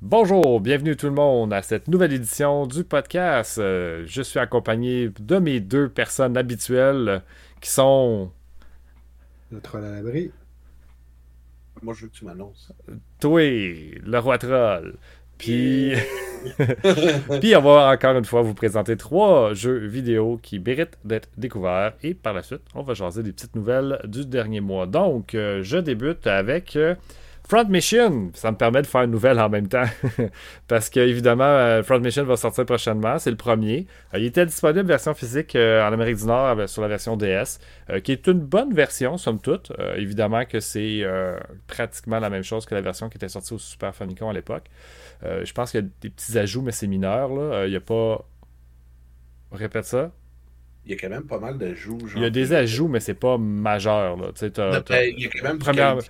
Bonjour, bienvenue tout le monde à cette nouvelle édition du podcast. Euh, je suis accompagné de mes deux personnes habituelles qui sont. Le troll à l'abri. Moi, je veux que tu m'annonces. Toi, le roi troll. Puis... Puis on va encore une fois vous présenter trois jeux vidéo qui méritent d'être découverts. Et par la suite, on va jaser des petites nouvelles du dernier mois. Donc, euh, je débute avec... Front Mission, ça me permet de faire une nouvelle en même temps. Parce que, évidemment, euh, Front Mission va sortir prochainement. C'est le premier. Euh, il était disponible version physique euh, en Amérique du Nord sur la version DS, qui est une bonne version, somme toute. Évidemment que c'est pratiquement la même chose que la version qui était sortie au Super Famicom à l'époque. Je pense qu'il y a des petits ajouts, mais c'est mineur. Il n'y a pas. Répète ça? Il y a quand même pas mal d'ajouts. Il y a des ajouts, mais c'est pas majeur. Là. T'as- Il y a quand même Première- pas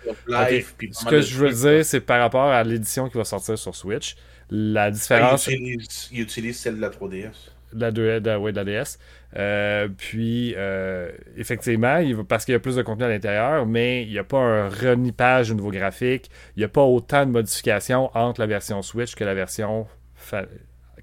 Ce que je veux trucs, dire, c'est par rapport à l'édition qui va sortir sur Switch. La là. différence. Il utilise, il utilise celle de la 3DS. de la, 2, de, ouais, de la DS. Euh, puis, euh, effectivement, il parce qu'il y a plus de contenu à l'intérieur, mais il n'y a pas un renipage au niveau graphique. Il n'y a pas autant de modifications entre la version Switch que la version,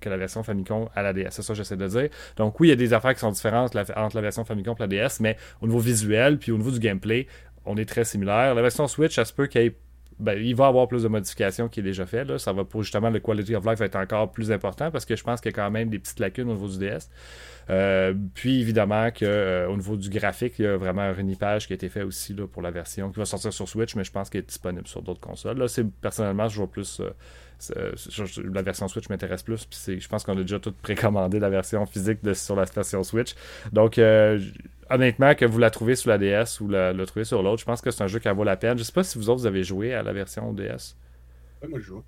que la version Famicom à la DS. C'est ça que j'essaie de dire. Donc, oui, il y a des affaires qui sont différentes entre la version Famicom et la DS, mais au niveau visuel puis au niveau du gameplay, on est très similaires. La version Switch, ça se peut qu'il y ben, il va avoir plus de modifications qui est déjà fait. Là. Ça va pour justement le quality of life être encore plus important parce que je pense qu'il y a quand même des petites lacunes au niveau du DS. Euh, puis évidemment qu'au niveau du graphique, il y a vraiment un renipage qui a été fait aussi là, pour la version qui va sortir sur Switch, mais je pense qu'il est disponible sur d'autres consoles. Là, c'est personnellement, je vois plus. euh, euh, la version Switch m'intéresse plus. Puis je pense qu'on a déjà tout précommandé la version physique de, sur la station Switch. Donc, euh, honnêtement, que vous la trouvez sur la DS ou la, trouvez sur l'autre, je pense que c'est un jeu qui en vaut la peine. Je sais pas si vous autres vous avez joué à la version DS. Ouais, moi, je joue.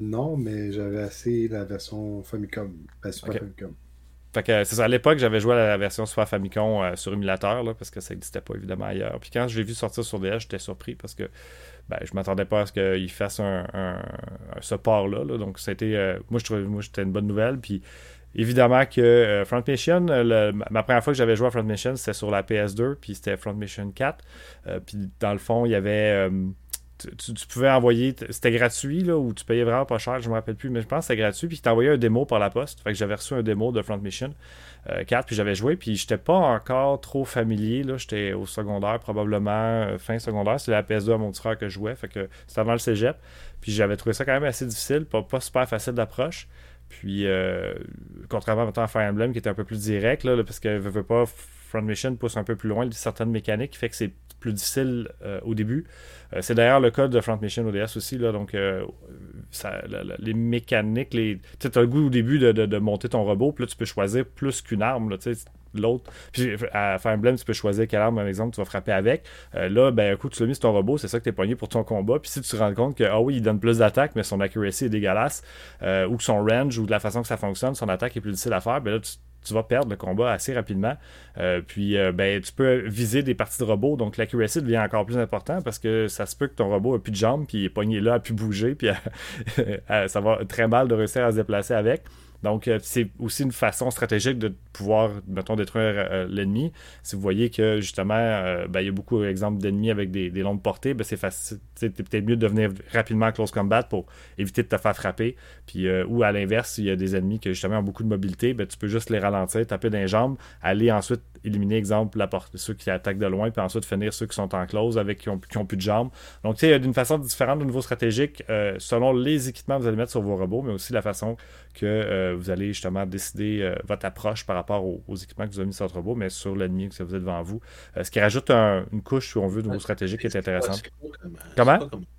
Non, mais j'avais assez la version Famicom. Ben, Super. Famicom. C'est à l'époque, j'avais joué à la version Super Famicom euh, sur émulateur, là, parce que ça n'existait pas évidemment ailleurs. Puis quand je l'ai vu sortir sur DS, j'étais surpris parce que ben, je m'attendais pas à ce qu'il fasse un, un, un support-là. là. Donc, c'était. euh, moi, je trouvais moi, c'était une bonne nouvelle. Puis évidemment que euh, Front Mission, ma- première fois que j'avais joué à Front Mission, c'était sur la PS2, puis c'était Front Mission 4. Euh, puis dans le fond, il y avait. Euh, tu, pouvais envoyer, c'était gratuit, là, ou tu payais vraiment pas cher, je me rappelle plus, mais je pense que c'était gratuit, puis tu envoyais un démo par la poste. Fait que j'avais reçu un démo de Front Mission euh, 4, puis j'avais joué, puis j'étais pas encore trop familier, là, j'étais au secondaire, probablement euh, fin secondaire, c'est la PS2 à mon frère que je jouais, fait que c'était avant le cégep, puis j'avais trouvé ça quand même assez difficile, pas, super facile d'approche. Puis, euh, contrairement à Fire Emblem, qui était un peu plus direct, là, parce que veut pas, Front Mission pousse un peu plus loin certaines mécaniques, fait que c'est plus difficile euh, au début. Euh, c'est d'ailleurs le cas de Front Mission ODS aussi, là, donc euh, les mécaniques, les... tu as le goût au début de, de- monter ton robot, puis là tu peux choisir plus qu'une arme, là, l'autre. Puis à Fire Emblem, tu peux choisir quelle arme, par exemple, tu vas frapper avec. Là, ben, un coup, tu l'as mis sur ton robot, c'est ça que tu es pogné pour ton combat. Puis si tu te rends compte que, ah oui, il donne plus d'attaque, mais son accuracy est dégueulasse, ou que son range, ou de la façon que ça fonctionne, son attaque est plus difficile à faire, ben là, tu, tu vas perdre le combat assez rapidement. Euh, puis, euh, ben, tu peux viser des parties de robot, donc l'accuracy devient encore plus important parce que ça se peut que ton robot a plus de jambes, puis il est pogné là, a pu bouger, puis ça va très mal de réussir à se déplacer avec. Donc, euh, c'est aussi une façon stratégique de pouvoir, mettons, détruire euh, l'ennemi. Si vous voyez que, justement, euh, ben, il y a beaucoup d'exemples d'ennemis avec des, longues portées, ben, c'est facile. C'est peut-être mieux de venir rapidement en close combat pour éviter de te faire frapper. Puis, euh, ou à l'inverse, s'il y a des ennemis qui, justement, ont beaucoup de mobilité, ben, tu peux juste les ralentir, taper dans les jambes, aller ensuite éliminer, exemple, ceux qui attaquent de loin, puis ensuite finir ceux qui sont en close avec qui ont, plus de jambes. Donc, tu sais, d'une façon différente au niveau stratégique, selon les équipements que vous allez mettre sur vos robots, mais aussi la façon que vous allez justement décider votre approche par rapport aux, aux équipements que vous avez mis sur votre robot, mais sur l'ennemi que vous avez devant vous. Euh, ce qui rajoute un- une couche, si on veut, de niveau stratégique qui est intéressante. Comment?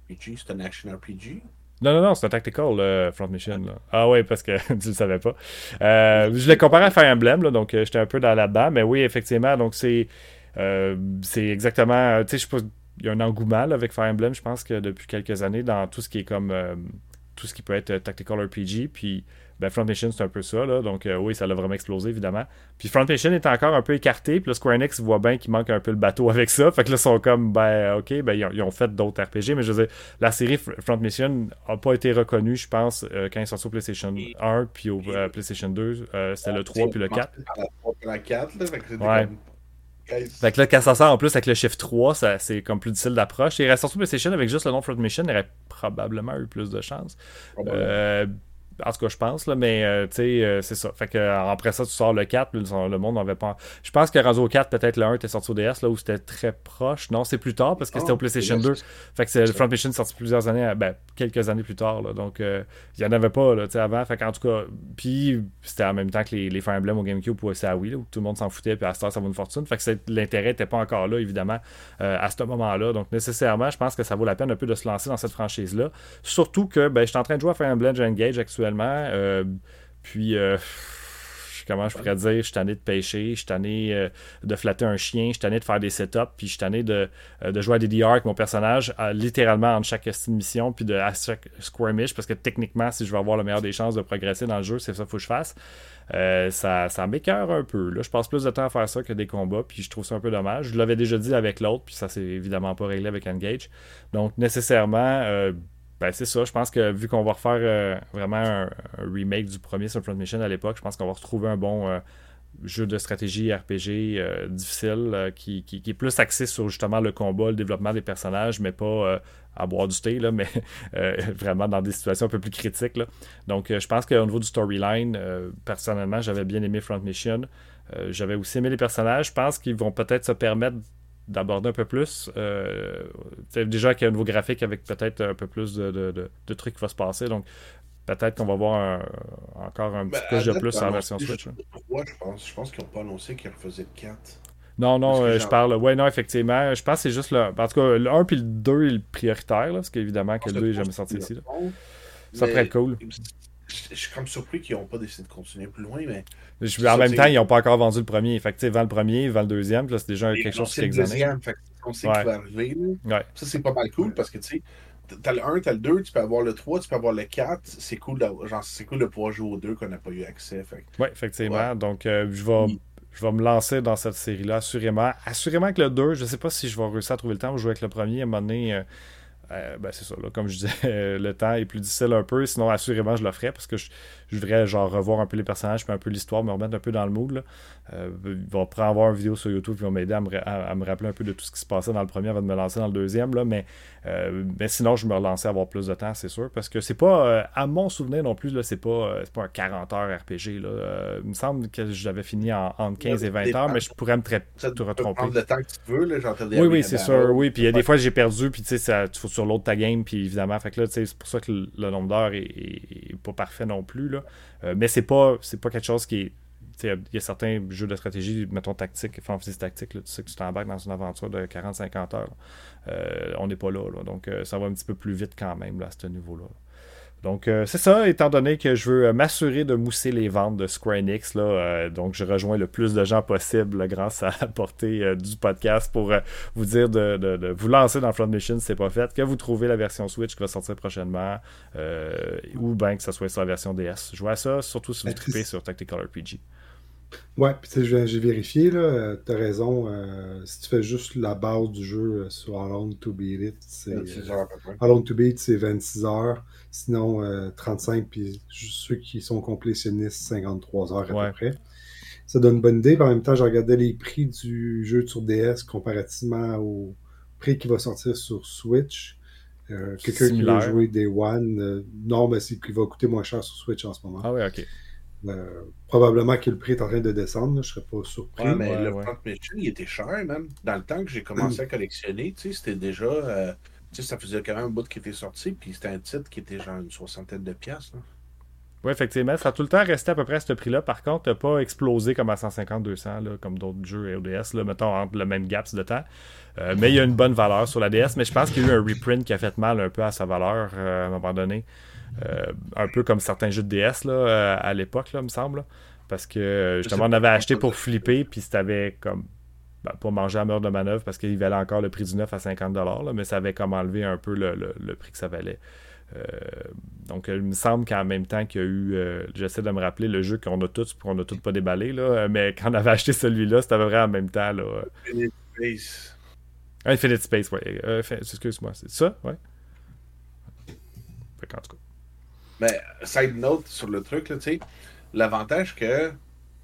C'est un action RPG. Non, non, non, c'est un tactical, le Front Mission. Là. Ah ouais, parce que tu le savais pas. Euh, je l'ai comparé à Fire Emblem, là, donc euh, j'étais un peu dans là-dedans, mais oui, effectivement, donc c'est euh, c'est exactement, tu sais, je sais pas, il y a un engouement là, avec Fire Emblem, je pense que depuis quelques années, dans tout ce qui est comme, euh, tout ce qui peut être tactical RPG, puis ben, Front Mission, c'est un peu ça, là, donc euh, oui, ça l'a vraiment explosé, évidemment. Puis Front Mission est encore un peu écarté, puis là, Square Enix voit bien qu'il manque un peu le bateau avec ça, fait que là, ils sont comme, ben, ok, ben, ils ont, ils ont fait d'autres RPG, mais je veux dire, la série Fr- Front Mission n'a pas été reconnue, je pense, euh, quand est sortie au PlayStation 1 puis au euh, PlayStation 2. euh, c'était le 3 puis le 4. Par la 3 puis la 4, là. Fait que Ouais. comme- Fait que là, quand ça sort en plus avec le chiffre 3, ça, c'est comme plus difficile d'approche. Il reste surtout PlayStation avec juste le nom Front Mission, il aurait probablement eu plus de chance. Euh, en tout cas, je pense, là, mais euh, tu sais, euh, c'est ça. Fait que euh, après ça, tu sors le 4, le, monde n'avait pas. Je pense que Razo 4, peut-être le 1 était sorti au DS, là où c'était très proche. Non, c'est plus tard parce que c'était au PlayStation 2. Fait que c'est le Front Mission sorti plusieurs années, ben, quelques années plus tard. Là, donc, il n'y en avait pas là, avant. Fait qu'en tout cas, puis c'était en même temps que les, les Fire Emblem au GameCube ou à Wii, là, où tout le monde s'en foutait, puis à Star, ça vaut une fortune. Fait que l'intérêt n'était pas encore là, évidemment, à ce moment-là. Donc, nécessairement, je pense que ça vaut la peine un peu de se lancer dans cette franchise-là. Surtout que ben, je suis en train de jouer à Fire Emblem Engage actuellement. Puis, euh, comment je pourrais dire, je suis tanné de pêcher, je suis tanné euh, de flatter un chien, je suis tanné de faire des setups, puis je suis tanné de, euh, de jouer à DDR avec mon personnage, littéralement en chaque mission, puis de, à chaque squirmish, parce que techniquement, si je veux avoir le meilleur des chances de progresser dans le jeu, c'est ça qu'il faut que je fasse. ça, ça m'écœure un peu. Là, je passe plus de temps à faire ça que des combats, puis je trouve ça un peu dommage. Je l'avais déjà dit avec l'autre, puis ça s'est évidemment pas réglé avec Engage. Donc, nécessairement, ben, c'est ça. Je pense que vu qu'on va refaire euh, vraiment un, remake du premier Front Mission à l'époque, je pense qu'on va retrouver un bon euh, jeu de stratégie RPG euh, difficile qui, est plus axé sur justement le combat, le développement des personnages, mais pas à boire du thé, là, mais vraiment dans des situations un peu plus critiques. Donc, je pense qu'au niveau du storyline, personnellement, j'avais bien aimé Front Mission. j'avais aussi aimé les personnages. Je pense qu'ils vont peut-être se permettre d'aborder un peu plus. Euh, déjà qu'il y a un nouveau graphique avec peut-être un peu plus de, trucs qui vont se passer. Donc, peut-être qu'on va voir encore un petit peu de plus en version Switch. je pense. Je pense qu'ils n'ont pas annoncé qu'ils refaisaient le 4. Non, non, euh, je parle. Ouais, non, effectivement. Je pense que c'est juste le. En tout cas, le 1 puis le 2 est le prioritaire, là, parce qu'évidemment que le 2 n'est jamais sorti ici. Ça pourrait être cool je suis comme surpris qu'ils n'ont pas décidé de continuer plus loin, mais. en même temps, ils n'ont pas encore vendu le premier. Fait que, vend le premier, vend le deuxième, là, c'est déjà quelque chose qui existe. Sait va arriver. Ça, c'est pas mal cool parce que, tu sais, t'as le 1, t'as le 2, tu peux avoir le 3, tu peux avoir le 4. C'est cool, genre, cool de pouvoir jouer au 2 qu'on n'a pas eu accès. Oui, effectivement. Donc, euh, je vais. Je vais me lancer dans cette série-là, assurément. Assurément que le 2, je ne sais pas si je vais réussir à trouver le temps de jouer avec le premier. À un moment donné, euh, euh, ben c'est ça, là, comme je disais, le temps est plus difficile un peu, sinon assurément je le ferai parce que je, je voudrais genre revoir un peu les personnages, puis un peu l'histoire, me remettre un peu dans le mood. Là. Euh, il va prendre avoir une vidéo sur YouTube qui va m'aider à, me rappeler un peu de tout ce qui se passait dans le premier avant de me lancer dans le deuxième. Là, mais, euh, mais sinon, je me relancer à avoir plus de temps, c'est sûr. Parce que c'est pas, euh, à mon souvenir non plus, c'est pas, pas un 40 heures RPG. Là. il me semble que j'avais fini en, entre 15 et 20 heures, mais je pourrais me te prendre le temps que tu veux, là, Oui, oui, c'est sûr. Oui, puis il y a des fois j'ai perdu, puis tu sais, tu faut sur l'autre ta game, puis évidemment, fait que là, c'est pour ça que le, nombre d'heures est, pas parfait non plus. Là. mais c'est pas, c'est pas quelque chose qui est il y a certains jeux de stratégie, mettons tactique, fantasy tactique, tu sais que tu t'embarques dans une aventure de 40-50 heures. Euh, on n'est pas là, donc euh, ça va un petit peu plus vite quand même là, à ce niveau-là. Donc euh, c'est ça, étant donné que je veux m'assurer de mousser les ventes de Square Enix, là, donc je rejoins le plus de gens possible grâce à la portée du podcast pour vous dire de, vous lancer dans Front Mission si c'est pas fait, que vous trouvez la version Switch qui va sortir prochainement, ou bien que ce soit sur la version DS. Je vois ça, surtout si vous tripez sur Tactical RPG. Ouais, puis j'ai vérifié, là, euh, t'as raison. Euh, si tu fais juste la base du jeu euh, sur Alone to Beat It, c'est. Alone to Beat, c'est 26 heures. Sinon, 35, puis ceux qui sont complétionnistes, 53 heures à peu près. Ça donne une bonne idée. en même temps, je regardais les prix du jeu sur DS comparativement au prix qui va sortir sur Switch. Quelqu'un qui veut jouer Day One, non, mais c'est qu'il va coûter moins cher sur Switch en ce moment. Ah oui, ok. Euh, probablement que le prix est en train de descendre, je serais pas surpris. Ouais, mais le Front Mission, il était cher, même. Dans le temps que j'ai commencé à collectionner, c'était déjà. Euh, ça faisait quand même un bout qui était sorti, puis c'était un titre qui était genre une soixantaine de piastres. Oui, effectivement. Ça a tout le temps resté à peu près à ce prix-là. Par contre, n'a pas explosé comme à 150-200, comme d'autres jeux ODS, là, mettons entre le même gaps de temps. Euh, mais il y a une bonne valeur sur la DS. Mais je pense qu'il y a eu un reprint qui a fait mal un peu à sa valeur à un moment donné. Euh, un peu comme certains jeux de DS là, euh, à l'époque, là, me semble. Parce que justement, on avait acheté pour flipper, puis c'était comme ben, pour manger à meurtre de manœuvre parce qu'il valait encore le prix du neuf à 50$, là, mais ça avait comme enlevé un peu le, prix que ça valait. Euh, donc, il me semble qu'en même temps qu'il y a eu, j'essaie de me rappeler le jeu qu'on a tous, qu'on a tous pas déballé, là, mais quand on avait acheté celui-là, c'était vrai en même temps. Là, Infinite Space. Infinite Space, oui. Excuse-moi, c'est ça, ouais. Fait en tout cas. Mais, side note sur le truc, tu sais, l'avantage que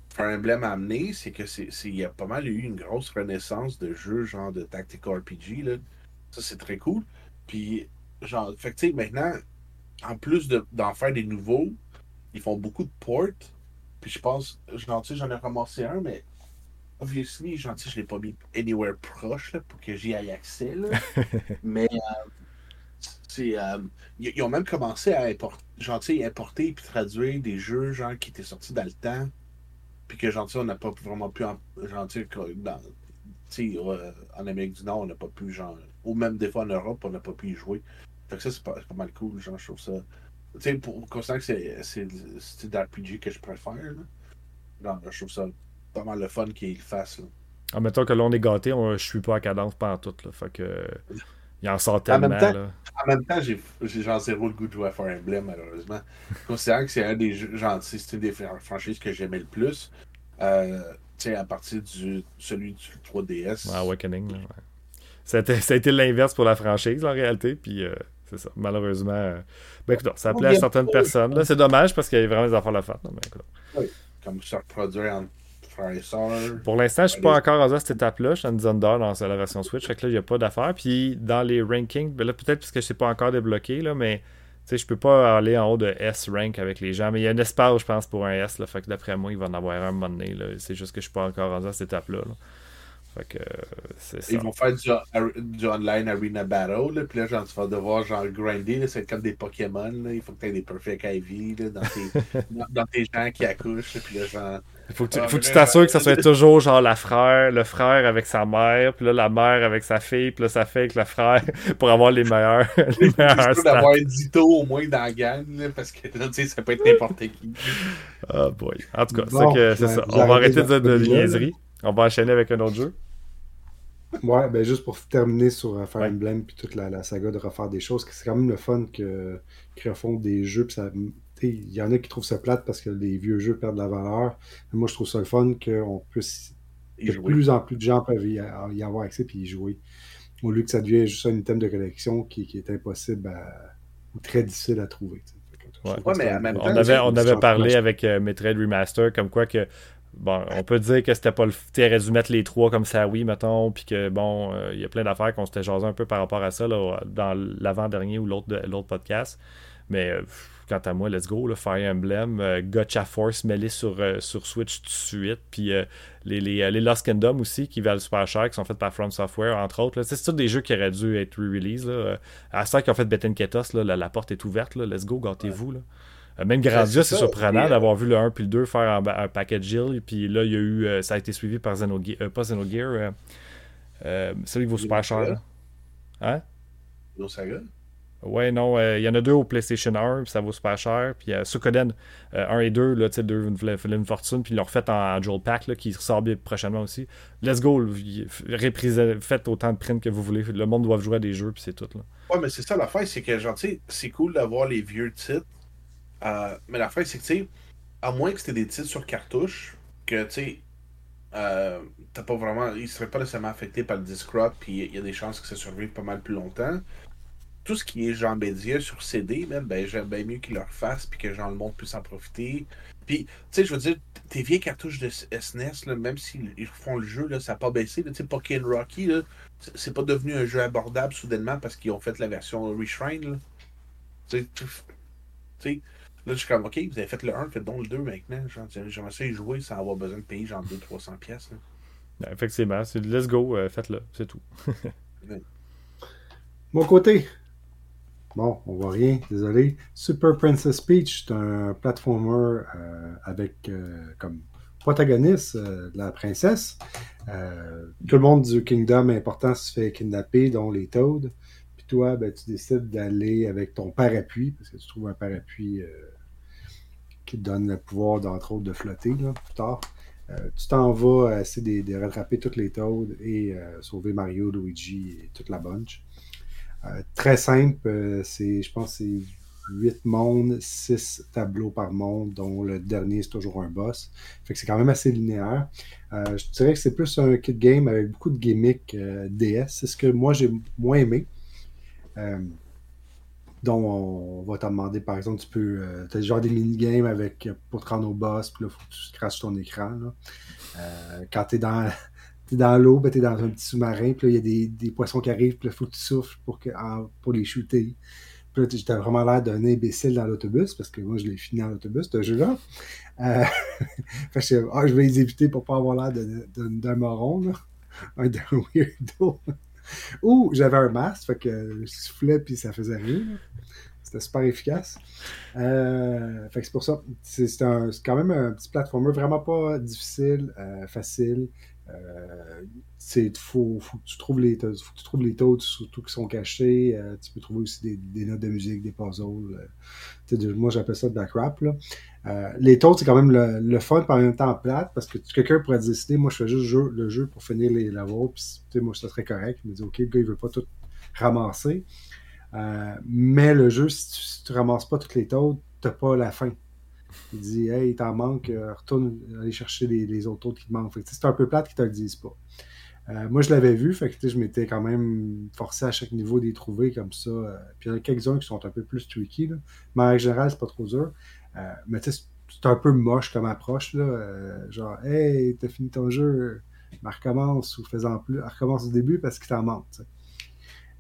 Fire Emblem a amené, c'est que c'est, il y a pas mal eu une grosse renaissance de jeux genre de tactical RPG. Là. Ça, c'est très cool. Puis, genre, fait que, maintenant, en plus d'en faire des nouveaux, ils font beaucoup de ports. Puis je pense, genre, j'en ai ramassé un, mais obviously, genre, je l'ai pas mis anywhere proche là, pour que j'y aille accès. Là. mais euh, c'est, euh, ils ont même commencé à importer, genre, importer puis traduire des jeux genre qui étaient sortis dans le temps. Puis que genre, on n'a pas vraiment pu en, genre, dans, euh, en Amérique du Nord, on n'a pas pu, genre, ou même des fois en Europe, on n'a pas pu y jouer. Fait que ça, c'est pas, pas, mal cool, genre, je trouve ça. Tu sais, pour considérer que c'est le style d'RPG que je préfère, là. je trouve ça pas mal le fun qu'il fasse, là. En même temps que l'on est gâté, je suis pas à cadence pendant tout, là. Fait que. Il en sort tellement, en même temps, là. En même temps, j'ai genre zéro le goût de jouer à Fire Emblem, malheureusement. Considérant que c'est un des jeux, c'est une des franchises que j'aimais le plus. Euh, tu sais, à partir du celui du 3DS. Awakening, là, ouais. ça, a été, l'inverse pour la franchise, en réalité, puis euh, c'est ça. Malheureusement, euh... ben écoute, ça plaît à certaines personnes. Là, c'est dommage parce qu'il y a vraiment des affaires à la faire. mais écoute. Oui, comme ça reproduire en et. Pour l'instant, je suis pas encore rendu à cette étape-là. Je suis en zone d'or dans la version Switch. Fait que là, il n'y a pas d'affaires. Puis dans les rankings, ben là, peut-être parce que je sais pas encore débloqué, là, mais sais, je peux pas aller en haut de S rank avec les gens, mais il y a un espace, je pense, pour un S. Là, fait que d'après moi, il va en avoir un moment donné. C'est juste que je suis pas encore rendu à cette étape-là. Fait que c'est ça. Ils vont faire du, du, online arena battle, là, puis là, genre, tu vas devoir genre grinder, c'est comme des Pokémon, là. il faut que tu aies des perfect IV là, dans, tes, dans, dans, tes gens qui accouchent, puis là, genre, il faut que tu ah, t'assures que ça soit toujours genre la frère, le frère avec sa mère, puis là la mère avec sa fille, puis là sa fille avec le frère pour avoir les meilleurs. les meilleurs d'avoir un dito au moins dans la gang, là, parce que tu sais, ça peut être n'importe qui. Ah oh boy. En tout cas, c'est c'est ça. On va arrêter de dire de niaiserie. On va enchaîner avec un autre jeu. Ouais, ben juste pour terminer sur euh, Fire Emblem puis toute la, la, saga de refaire des choses, c'est quand même le fun que qu'ils refont des jeux, puis ça il y en a qui trouvent ça plate parce que les vieux jeux perdent de la valeur. Mais moi, je trouve ça le fun qu'on puisse. De plus en plus de gens peuvent y, avoir accès et y jouer. Au lieu que ça devienne juste un item de collection qui, est impossible ou très difficile à trouver. mais on avait, on avait parlé avec euh, Metroid Remaster comme quoi que bon, on peut dire que c'était pas le. Tu aurais dû mettre les trois comme ça, oui, mettons, puis que bon, euh, il y a plein d'affaires qu'on s'était jasé un peu par rapport à ça là, dans l'avant-dernier ou l'autre podcast. Mais euh, quant à moi, let's go, le Fire Emblem, euh, Gotcha Force mêlé sur, sur Switch tout de suite, puis les, les, les, Lost Kingdom aussi, qui valent super cher, qui sont faits par From Software, entre autres. C'est tous des jeux qui auraient dû être re-release. À ça qui ont fait Betten Ketos, la, la, porte est ouverte, là, let's go, gâtez-vous. Même Grandia, c'est surprenant d'avoir vu le 1 puis le 2 faire un, un package deal, puis là, il y a eu, ça a été suivi par Xenogear, pas Xenogear, celui qui vaut super cher. Hein? Saga? Ouais, non, euh, il y en a deux au PlayStation 1, ça vaut super cher. Puis euh, Sukoden 1 euh, et 2, là, tu sais, deux une fortune, puis ils l'ont refait en, Joel Pack, là, qui ressort bien prochainement aussi. Let's go, faites autant de prints que vous voulez. Le monde doit jouer à des jeux, puis c'est tout. Là. Ouais, mais c'est ça l'affaire, c'est que, genre, tu sais, c'est cool d'avoir les vieux titres. Euh, mais l'affaire, c'est que, tu sais, à moins que c'était des titres sur cartouche, que, tu sais, t'as pas vraiment. Ils seraient pas nécessairement affectés par le Discord, puis il y a des chances que ça survive pas mal plus longtemps tout ce qui est Jean Bédier sur CD, ben, j'aime bien mieux qu'ils le refassent puis que Jean le monde puisse en profiter. Puis, tu sais, je veux dire, tes vieilles cartouches de SNES, là, même s'ils font le jeu, là, ça n'a pas baissé. Tu sais, Pokémon Rocky, c'est pas devenu un jeu abordable soudainement parce qu'ils ont fait la version Reshrine. Tu sais, là, je suis comme, OK, vous avez fait le 1, faites donc le 2 maintenant. J'aimerais ça y jouer sans avoir besoin de payer genre 200-300 pièces. Effectivement, c'est let's go, euh, faites-le, c'est tout. Mon côté, Bon, on voit rien, désolé. Super Princess Peach, c'est un platformer euh, avec euh, comme protagoniste euh, la princesse. tout le monde du Kingdom important se fait kidnapper, dont les Toads. Puis toi, ben, tu décides d'aller avec ton parapluie, parce que tu trouves un parapluie qui te donne le pouvoir, d'entre autres, de flotter plus tard. tu t'en vas essayer de, rattraper toutes les Toads et sauver Mario, Luigi et toute la bunch. Euh, très simple, euh, c'est, je pense c'est 8 mondes, 6 tableaux par monde, dont le dernier c'est toujours un boss. Fait que c'est quand même assez linéaire. Euh, je dirais que c'est plus un kit game avec beaucoup de gimmicks DS. C'est ce que moi j'ai moins aimé. Dont on va te demander, par exemple, tu peux. Euh, tu as genre des mini-games avec, pour te rendre au boss, puis là, faut que tu craches ton écran. Euh, quand tu es dans, dans l'eau, ben, tu es dans un petit sous-marin, puis là, il y a des, des, poissons qui arrivent, puis là, faut que tu souffles pour, que, pour les shooter. Puis là, j'étais vraiment l'air d'un imbécile dans l'autobus, parce que moi, je l'ai fini dans l'autobus, ce jeu-là. Euh, je, ah, je vais les éviter pour pas avoir l'air d'un moron, là. Un weirdo. Ou j'avais un masque, fait que je soufflais puis ça faisait rien. C'était super efficace. Euh, fait que c'est pour ça. C'est quand même un petit platformer vraiment pas difficile, euh, facile. Euh, faut, faut, que tu trouves les faut que tu trouves les taux surtout qui sont cachés. Euh, tu peux trouver aussi des, notes de musique, des puzzles. Moi, j'appelle ça de la. Là. Euh, les taux, c'est quand même le, le, fun, par en même temps plate, parce que quelqu'un pourrait décider, moi, je fais juste le jeu pour finir les levels, puis moi, ça serait correct. Il me dit, OK, le gars, il veut pas tout ramasser. mais le jeu, si tu, ne ramasses pas toutes les taux, t'as pas la fin. Il dit Hey, il t'en manque, euh, retourne aller chercher les, autres autres qui te manquent. C'est un peu plate qu'ils te le disent pas. Euh, moi, je l'avais vu, je m'étais quand même forcé à chaque niveau d'y trouver comme ça. Euh, puis il y en a quelques-uns qui sont un peu plus tricky. Mais en général, c'est pas trop dur. Mais tu sais, c'est un peu moche comme approche. Là. genre, hey, t'as fini ton jeu, mais recommence ou fais-en plus. Recommence au début parce qu'il t'en manque.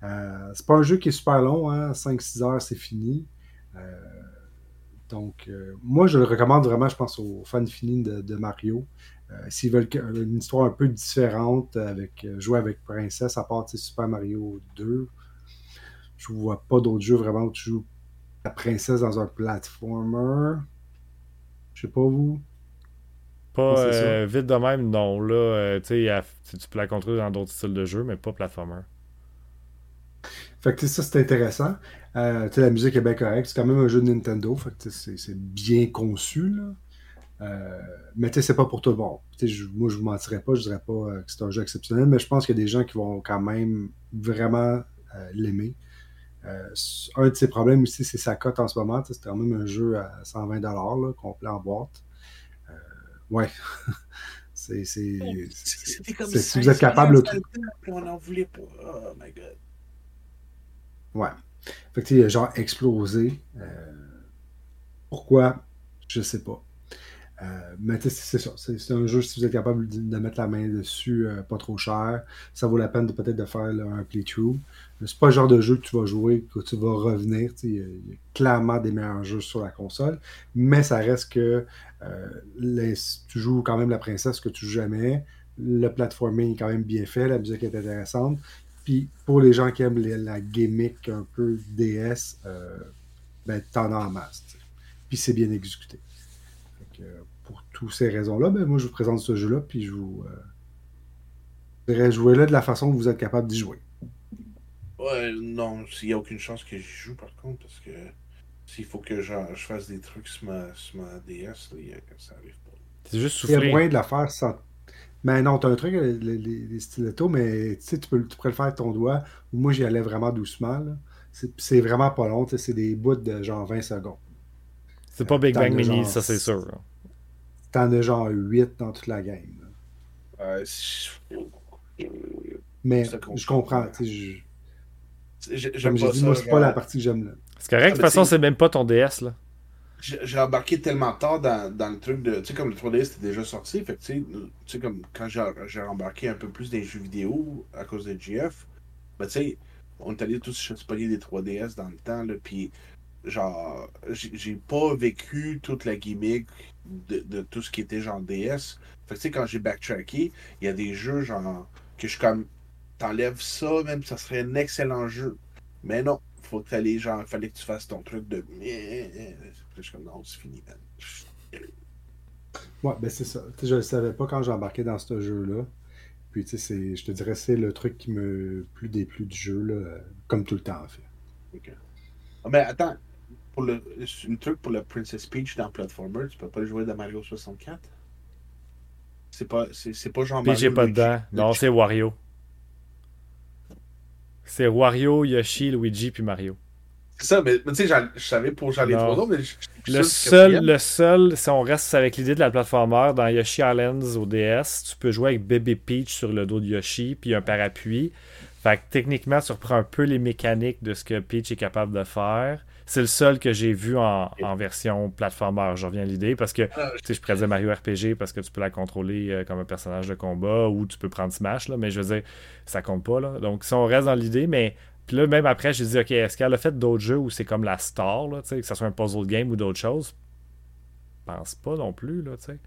c'est pas un jeu qui est super long, hein? 5-6 heures, c'est fini. Donc, euh, moi, je le recommande vraiment, je pense, aux fans finis de, Mario. Euh, s'ils veulent une histoire un peu différente, avec euh, jouer avec Princesse, à part Super Mario 2, je vois pas d'autres jeux vraiment où tu joues la princesse dans un platformer. Je sais pas vous. Pas vite de même, non. Là, tu peux la contrôler dans d'autres styles de jeu, mais pas platformer. Fait que ça, c'est intéressant. Euh, la musique est bien correcte. C'est quand même un jeu de Nintendo. c'est bien conçu. Là. Euh, mais c'est pas pour tout le monde. moi, je vous mentirais pas, je dirais pas euh, que c'est un jeu exceptionnel, mais je pense qu'il y a des gens qui vont quand même vraiment euh, un de ses problèmes aussi, c'est sa cote en ce moment. C'est quand même un jeu à 120$ là, complet en boîte. ouais. c'est. Si vous êtes capable. On n'en voulait pas. Oh my god. Ouais. Fait que, tu genre explosé. Euh, pourquoi? Je sais pas. Euh, mais c'est ça. C'est un jeu, si vous êtes capable de, mettre la main dessus, euh, pas trop cher, ça vaut la peine de peut-être de faire un playthrough. C'est pas le genre de jeu que tu vas jouer, que tu vas revenir. Il y, a clairement des meilleurs jeux sur la console, mais ça reste que tu joues quand même la princesse que tu joues jamais. Le platforming est quand même bien fait, la musique est intéressante. Puis pour les gens qui aiment la gimmick un peu DS, euh, ben t'en as en masse. Puis c'est bien exécuté. pour toutes ces raisons-là, ben moi je vous présente ce jeu-là, puis je vous euh, jouer là de la façon que vous êtes capable d'y jouer. Ouais, non, il n'y a aucune chance que j'y joue par contre, parce que s'il faut que je fasse des trucs sur ma, DS, ça arrive pas. C'est juste souffler. Il y a moyen de la faire sans mais non, tu as un truc, les, les, stilettos, mais tu, peux, tu pourrais le faire avec ton doigt. Moi, j'y allais vraiment doucement. C'est vraiment pas long. C'est des bouts de genre 20 secondes. C'est pas Big Bang Mini, ça c'est sûr. T'en as genre 8 dans toute la game. mais je comprends. Je, comme j'ai dit, moi, c'est pas la partie que j'aime. C'est correct, de toute façon, c'est même pas ton DS. là j'ai embarqué tellement tard dans, dans le truc de. Tu sais, comme le 3DS était déjà sorti, fait tu sais, comme quand j'ai embarqué un peu plus dans les jeux vidéo à cause de GF, ben, tu sais, on est allé tous se des 3DS dans le temps, là, puis genre, j'ai pas vécu toute la gimmick de, de, tout ce qui était genre DS. Fait que, tu sais, quand j'ai backtracké, il y a des jeux, genre, que je comme, t'enlèves ça, même, ça serait un excellent jeu. Mais non, faut que t'allais, genre, fallait que tu fasses ton truc de. Je suis comme, non, c'est fini, Ouais, ben c'est ça. je ne le savais pas quand j'ai embarqué dans ce jeu-là. Puis, tu sais, je te dirais, c'est le truc qui me plus déplut du jeu, là, comme tout le temps, en fait. Ok. Ah, mais attends, pour le, le truc pour le Princess Peach dans Platformer, tu peux pas le jouer dans Mario 64 C'est pas, c'est, pas genre Peach pas dedans. Non, c'est Wario. C'est Wario, Yoshi, Luigi, puis Mario. C'est ça, mais, tu sais, je savais pour genre les trois mais le seul, le seul, si on reste avec l'idée de la plateformeur, dans Yoshi Islands au DS, tu peux jouer avec Baby Peach sur le dos de Yoshi, puis un parapluie. Fait que techniquement, tu reprends un peu les mécaniques de ce que Peach est capable de faire. C'est le seul que j'ai vu en, version platformer. Je reviens à l'idée parce que ah, je dire Mario RPG parce que tu peux la contrôler euh, comme un personnage de combat ou tu peux prendre Smash, là, mais je veux dire, ça compte pas. Là. Donc, si on reste dans l'idée, mais puis là, même après, j'ai dit, OK, est-ce qu'elle a fait d'autres jeux où c'est comme la star, là, que ce soit un puzzle game ou d'autres choses? Je pense pas non plus. Là, sais.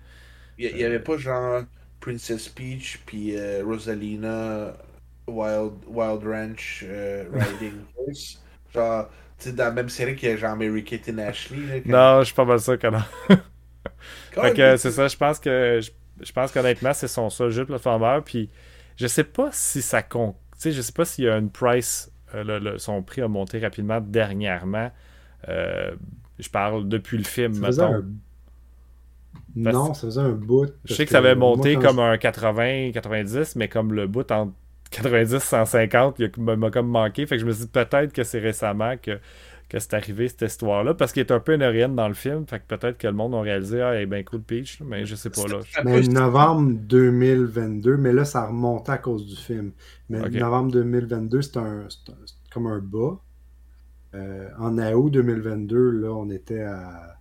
il n'y avait pas genre Princess Peach puis euh, Rosalina Wild, Wild Ranch euh, Riding Horse. genre, tu sais, dans la même série qu'il y a genre Mary Kate et Ashley. Non, je suis pas mal sûr que non. fait que c'est ça, je pense que je, pense qu'honnêtement, c'est son seul jeu de platformer. Puis je sais pas si ça compte. Tu sais, je sais pas s'il y a une price euh, son prix a monté rapidement dernièrement. Euh, je parle depuis le film, maintenant. Non, ça faisait un bout. Je sais que, ça avait monté comme un 80-90, mais comme le bout en 90-150, il m'a comme manqué. Fait que je me suis dit peut-être que c'est récemment que que c'est arrivé cette histoire-là, parce qu'il est un peu une dans le film, fait que peut-être que le monde a réalisé Ah, il est bien cool Peach, mais je sais pas là. Mais novembre 2022, mais là ça remonte à cause du film. Mais novembre 2022, c'est un, comme un bas. Euh, en août 2022, là, on était à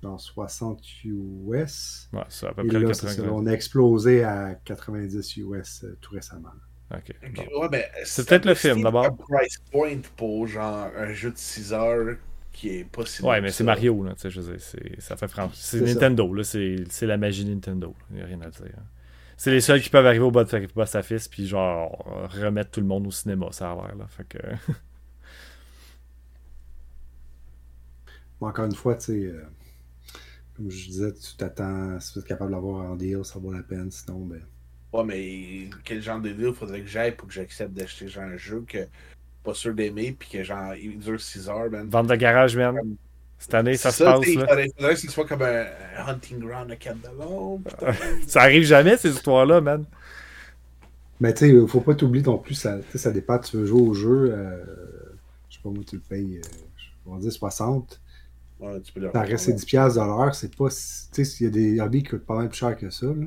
dans 60 US. Ouais, c'est à peu près là, On a explosé à 90 US euh, tout récemment. Ben, c'est peut-être le film d'abord. un price point pour genre un jeu de 6 heures qui est pas si Ouais, mais c'est Mario, là, je veux ça fait C'est Nintendo, là, c'est la magie Nintendo. Il n'y a rien à dire. Hein. C'est les seuls qui peuvent arriver au bas de box office puis genre remettre tout le monde au cinéma, ça a l'air là. Fait que. encore une fois, tu sais, euh, comme je disais, tu t'attends, si tu es capable d'avoir un deal, ça vaut la peine, sinon, ben. Ouais, mais quel genre de deal faudrait que j'aille pour que j'accepte d'acheter genre un jeu que pas sûr d'aimer puis que genre il dure 6 heures, man. Vente de garage, man. Cette année, ça, se passe. Là. Il faudrait que ce soit comme un hunting ground à Candelon. ça arrive jamais, ces histoires-là, man. Mais tu sais, faut pas t'oublier non plus, ça, ça dépend, tu veux jouer au jeu, euh, je sais pas moi, tu le payes, euh, je vais dire 60. Ouais, tu peux le Ça reste 10$ de l'heure, c'est pas. Tu sais, s'il y a des hobbies qui coûtent pas mal plus cher que ça, là.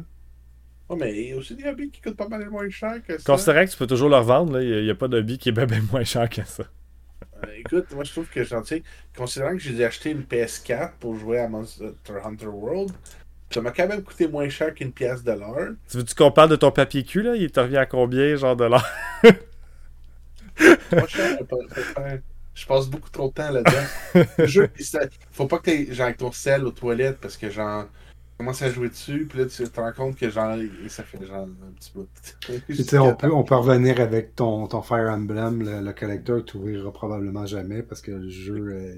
Mais il y a aussi des hobbies qui coûtent pas mal moins cher que ça. Considérant que tu peux toujours leur vendre, il n'y a, pas d'hobby qui est bien, moins cher que ça. Euh, écoute, moi je trouve que gentil. Considérant que j'ai acheté une PS4 pour jouer à Monster Hunter World, ça m'a quand même coûté moins cher qu'une pièce de l'heure. Tu veux-tu qu'on parle de ton papier cul là? Il te revient à combien, genre de l'heure? Je passe beaucoup trop de temps là-dedans. faut pas que tu aies ton sel aux toilettes parce que genre commences à jouer dessus, puis là, tu te rends compte que genre, ça fait genre un petit bout. tu sais, on peut, on peut revenir avec ton, ton Fire Emblem, le, collecteur, tu ouvriras probablement jamais parce que le jeu, euh,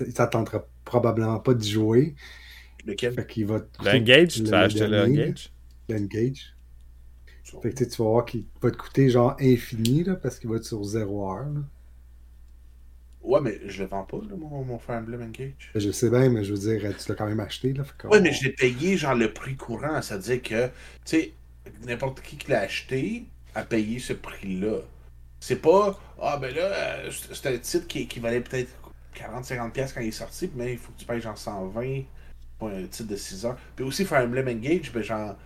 il t'attendra probablement pas d'y jouer. Lequel? Fait qu'il va L'Engage Tu as acheté l'Engage L'Engage. Fait que tu vas voir qu'il va te coûter genre infini là, parce qu'il va être sur 0 heure. Là. Ouais, mais je le vends pas, là, mon, mon Fire Emblem Engage. Je sais bien, mais je veux dire, tu l'as quand même acheté. Là, Ouais, mais je l'ai payé genre le prix courant. C'est-à-dire que, tu sais, n'importe qui qui l'a acheté a payé ce prix-là. C'est pas, ah ben là, euh, c'est un titre qui, qui valait peut-être 40-50$ quand il est sorti, mais il faut que tu payes genre 120 pour un titre de 6 heures. Puis aussi, Fire Emblem Engage, ben genre,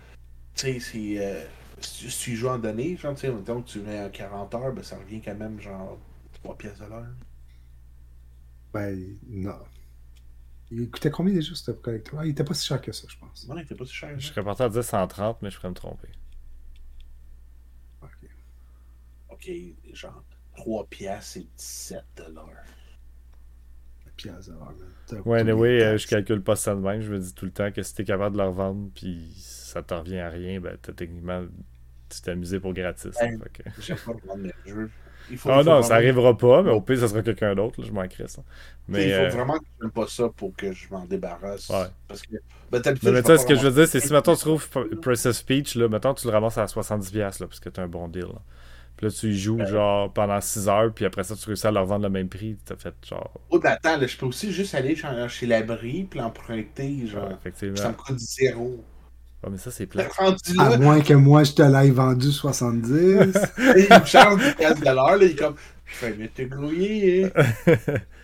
tu sais, c'est. Euh, si, tu joues en données, genre, tu sais, que tu mets à 40 heures, ben ça revient quand même genre 3 pièces de l'heure. Ben, non. Il coûtait combien déjà ce collector? Ah, il était pas si cher que ça, je pense. Non, il était pas si cher. Je serais parti à dire 130, mais je pourrais me tromper. Ok. Ok, genre 3 piastres et 17 dollars. piastres Ouais, mais oui, euh, je calcule pas ça de même. Je me dis tout le temps que si t'es capable de leur vendre puis ça t'en revient à rien, ben t'as techniquement tu t'es amusé pour gratis. Ben, J'aime pas vendre jeux ah non, ça arrivera pas, mais au pire, ça sera quelqu'un d'autre, je manquerai ça. Mais, il faut euh, vraiment que je n'aime pas ça pour que je m'en débarrasse. Ouais. Parce que, ben, mais tu ce que je veux dire, c'est si maintenant tu trouves Process Speech, là, maintenant tu le ramasses à 70$, là, parce que tu as un bon deal. Puis là, tu y joues genre pendant 6 heures, puis après ça, tu réussis à leur vendre le même prix. T'as fait genre. Oh, attends, je peux aussi juste aller chez l'abri, puis l'emprunter, genre. effectivement. Ça me coûte zéro. Oh, mais ça, c'est plat. À moins que moi, je te l'aille vendu 70. il me charge 10 de l'heure, il est comme, je fais mieux te grouiller.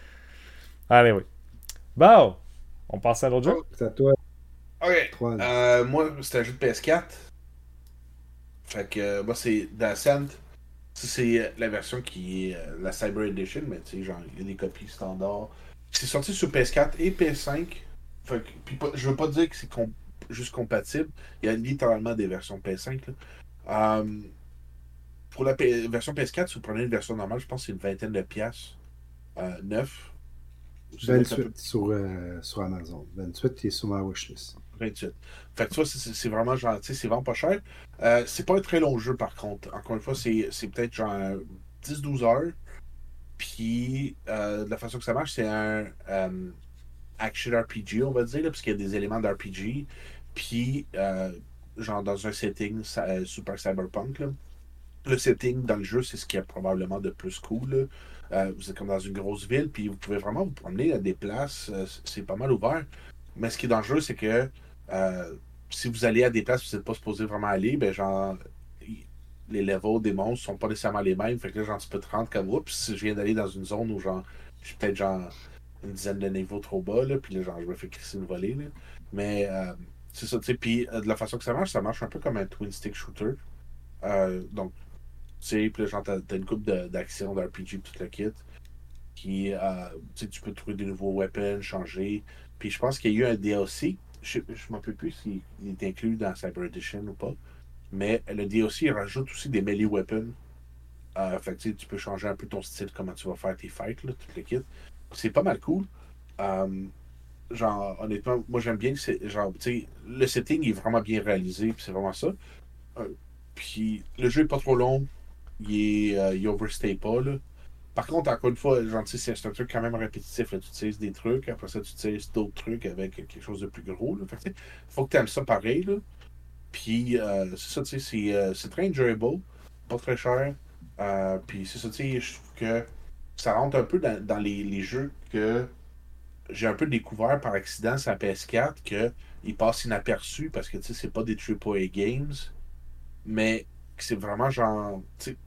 Allez, oui. Bon, on passe à l'autre jeu. C'est à toi. Ok. Euh, moi, c'est un jeu de PS4. Fait que, moi, c'est Descent. c'est la version qui est la Cyber Edition, mais tu sais, genre, il y a des copies standards. C'est sorti sur PS4 et PS5. Fait puis je veux pas dire que c'est juste compatible. Il y a littéralement des versions PS5. Là. pour la version PS4, si vous prenez une version normale, je pense que c'est une vingtaine de pièces. Euh, 9. 28 sur, euh, sur Amazon. 28 qui est sur ma wishlist. 28. Fait que vois, c'est vraiment gentil, c'est vraiment pas cher. Euh, c'est pas un très long jeu par contre. Encore une fois, c'est peut-être genre 10-12 heures. Puis euh, de la façon que ça marche, c'est un euh, action RPG, on va dire, parce qu'il y a des éléments d'RPG. Puis genre dans un setting super cyberpunk. Le setting dans le jeu, c'est ce qui est probablement de plus cool. Euh, vous êtes comme dans une grosse ville, puis vous pouvez vraiment vous promener à des places. Euh, c'est pas mal ouvert. Mais ce qui est dangereux, c'est que euh, si vous allez à des places où vous n'êtes pas supposé vraiment aller, ben genre les levels des monstres sont pas nécessairement les mêmes. Fait que là, genre, tu peux te rendre comme oups, si je viens d'aller dans une zone où genre je peut-être genre une dizaine de niveaux trop bas, là, puis là, genre, je me fais crisser une volée. Là. Mais c'est ça, tu sais. Puis de la façon que ça marche, ça marche un peu comme un twin stick shooter. donc, sais, puis genre, t'as, une coupe d'action d'RPG, tout le kit. Qui, euh, tu peux trouver des nouveaux weapons, changer. Puis je pense qu'il y a eu un DLC. Je ne m'en rappelle plus s'il est inclus dans Cyber Edition ou pas. Mais le DLC rajoute aussi des melee weapons. Euh, fait que tu peux changer un peu ton style, comment tu vas faire tes fights, là, tout le kit. C'est pas mal cool. Euh, genre, honnêtement, moi j'aime bien que genre, le setting est vraiment bien réalisé, puis c'est vraiment ça. puis le jeu est pas trop long il, est, euh, overstay pas. Là. Par contre, encore une fois, c'est un truc quand même répétitif. Là. Tu utilises des trucs, après ça, tu utilises d'autres trucs avec quelque chose de plus gros. Là. Fait faut que tu aimes ça pareil. Là. Puis, euh, c'est ça, tu sais, euh, c'est très enjoyable, pas très cher. puis, c'est ça, tu sais, je trouve que ça rentre un peu dans, les, les, jeux que j'ai un peu découvert par accident la PS4, qu'ils passent inaperçus parce que, tu sais, c'est pas des AAA games, mais c'est vraiment genre. C'est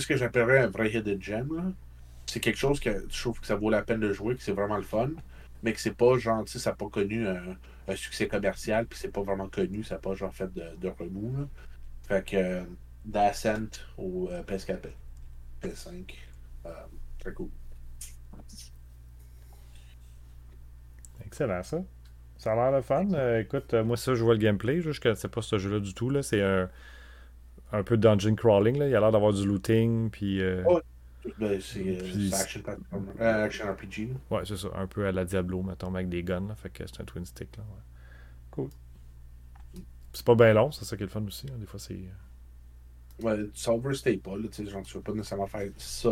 ce que j'appellerais un vrai hidden gem. C'est quelque chose que je trouve que ça vaut la peine de jouer, que c'est vraiment le fun, mais que c'est pas genre, tu sais, ça n'a pas connu un, succès commercial, puis c'est pas vraiment connu, ça n'a pas genre fait de, remous. Fait que euh, d'Ascent au euh, PS4, PS5, euh, très cool. Excellent ça. Ça a l'air de fun. écoute, moi ça, je vois le gameplay. Je ne connaissais pas ce jeu-là du tout. C'est un un peu dungeon crawling. Là. Il a l'air d'avoir du looting. Puis, euh, ben, c'est euh, action, euh, action, RPG. Ouais, c'est ça. Un peu à la Diablo, mettons, avec des guns. Là. Fait que c'est un twin stick. Là. Ouais. Cool. C'est pas bien long, c'est ça qui est le fun aussi. Hein. Des fois, c'est. Ouais, tu overstay pas. Là, genre, tu veux pas nécessairement faire ça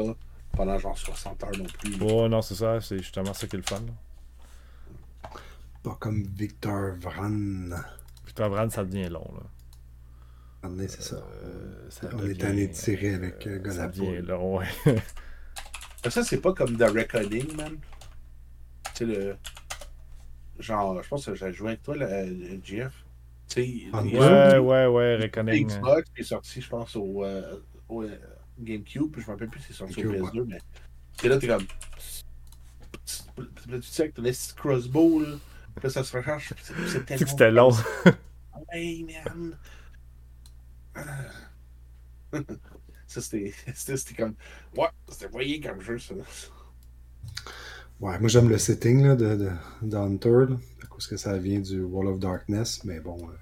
pendant genre 60 heures non plus. Ouais, non, c'est ça. C'est justement ça qui est le fun. Là. Pas comme Victor Vran. Victor Vran, ça devient long. Là c'est ça. Euh, on est allé tirer avec euh, Ça devient long, ça, c'est pas comme The Reckoning, man. Tu sais, le. Genre, je pense que j'ai joué avec toi, le, Jeff. Tu sais, ouais, ouais, ouais, Reckoning. Xbox qui est sorti, je pense, au, euh, au GameCube. Je me rappelle plus si c'est sorti au PS2, mais. Tu là, t'es comme. Tu sais, avec ton crossbow, là. Là, ça se recharge. C'est tellement. C'était long. hey, man. ça, c'était comme. Ouais, c'était voyé comme jeu, ça. Ouais, moi j'aime le setting là, de, de, de Hunter, parce que ça vient du Wall of Darkness, mais bon, euh,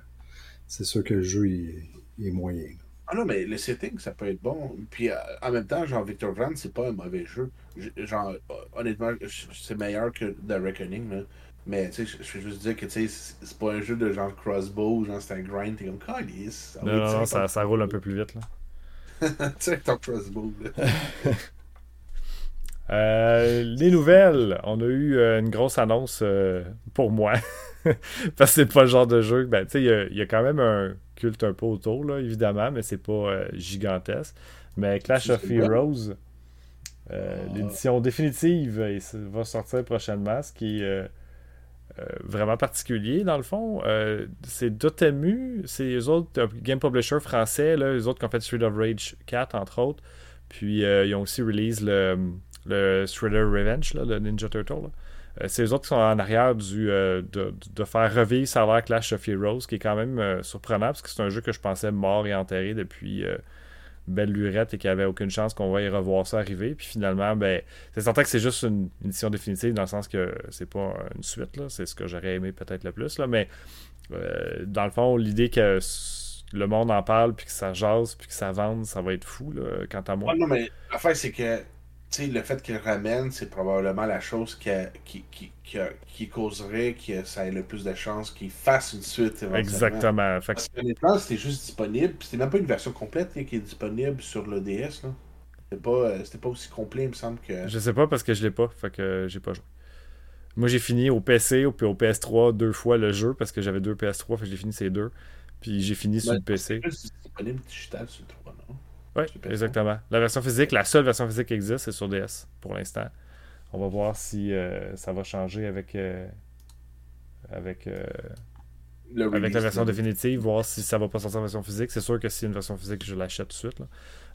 c'est sûr que le jeu est, est moyen. Ah non, mais le setting, ça peut être bon. Puis euh, en même temps, genre Victor Van, c'est pas un mauvais jeu. Genre, honnêtement, c'est meilleur que The Reckoning. Là. Mais tu sais, je veux juste dire que tu sais, c'est pas un jeu de genre crossbow, genre c'est un grind, t'es comme calice. Non, non, non, ça, ça roule un peu plus vite là. tu sais, ton crossbow là. euh, les nouvelles, on a eu euh, une grosse annonce euh, pour moi. Parce que c'est pas le genre de jeu. Ben, tu sais, il y, a quand même un culte un peu autour, là, évidemment, mais c'est pas euh, gigantesque. Mais Clash of Heroes, ah. l'édition définitive, va sortir prochainement, ce qui est euh, vraiment particulier, dans le fond. Euh, c'est Dotemu, c'est les autres, game publisher français, là, les autres qui ont fait Street of Rage 4, entre autres. Puis euh, ils ont aussi release le, le Shredder Revenge, le Ninja Turtle. C'est les autres qui sont en arrière du, de, de, faire revivre savoir Clash of Heroes, qui est quand même surprenant, parce que c'est un jeu que je pensais mort et enterré depuis belle lurette et qu'il n'y avait aucune chance qu'on va y revoir ça arriver. Puis finalement, ben, c'est certain que c'est juste une, édition définitive dans le sens que c'est pas une suite, là. C'est ce que j'aurais aimé peut-être le plus, là. Mais euh, dans le fond, l'idée que le monde en parle, puis que ça jase, puis que ça vende, ça va être fou, là, quant à moi. non, mais l'affaire, c'est que le fait qu'il ramène, c'est probablement la chose qui, qui, qui, qui, causerait que ça ait le plus de chances qu'il fasse une suite. Exactement. Parce que honnêtement, c'était juste disponible. C'était même pas une version complète qui est disponible sur le DS. C'était pas, euh, pas aussi complet, il me semble que. Je sais pas parce que je l'ai pas. Fait que j'ai pas joué. Moi, j'ai fini au PC puis au PS3 deux fois le jeu parce que j'avais deux PS3. Fait que j'ai fini ces deux. Puis j'ai fini sur le PC. C'est disponible digital sur le 3, non? Oui, exactement. La version physique, la seule version physique qui existe, c'est sur DS pour l'instant. On va voir si euh, ça va changer avec, euh, avec, euh, avec la version définitive, voir si ça va pas sortir en version physique. C'est sûr que si une version physique, je l'achète tout de suite.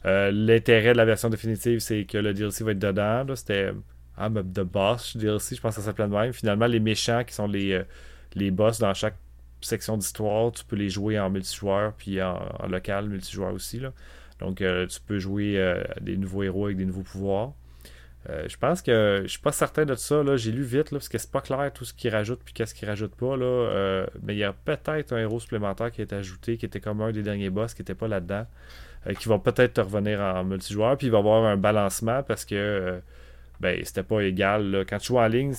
L'intérêt de la version définitive, c'est que le DLC va être dedans. C'était ah, The Boss DLC, je pense que ça s'appelait de même. Finalement, les méchants qui sont les, les boss dans chaque section d'histoire, tu peux les jouer en multijoueur puis en, en local multijoueur aussi. Là. Donc, euh, tu peux jouer euh, des nouveaux héros avec des nouveaux pouvoirs. Euh, je pense que je suis pas certain de ça. J'ai lu vite parce que c'est pas clair tout ce qu'il rajoute puis qu'est-ce qu'il rajoute pas. Là. mais il y a peut-être un héros supplémentaire qui est ajouté, qui était comme un des derniers boss, qui était pas là-dedans. qui va peut-être te revenir en multijoueur. Puis il va y avoir un balancement parce que ben, c'était pas égal. Quand tu joues en ligne,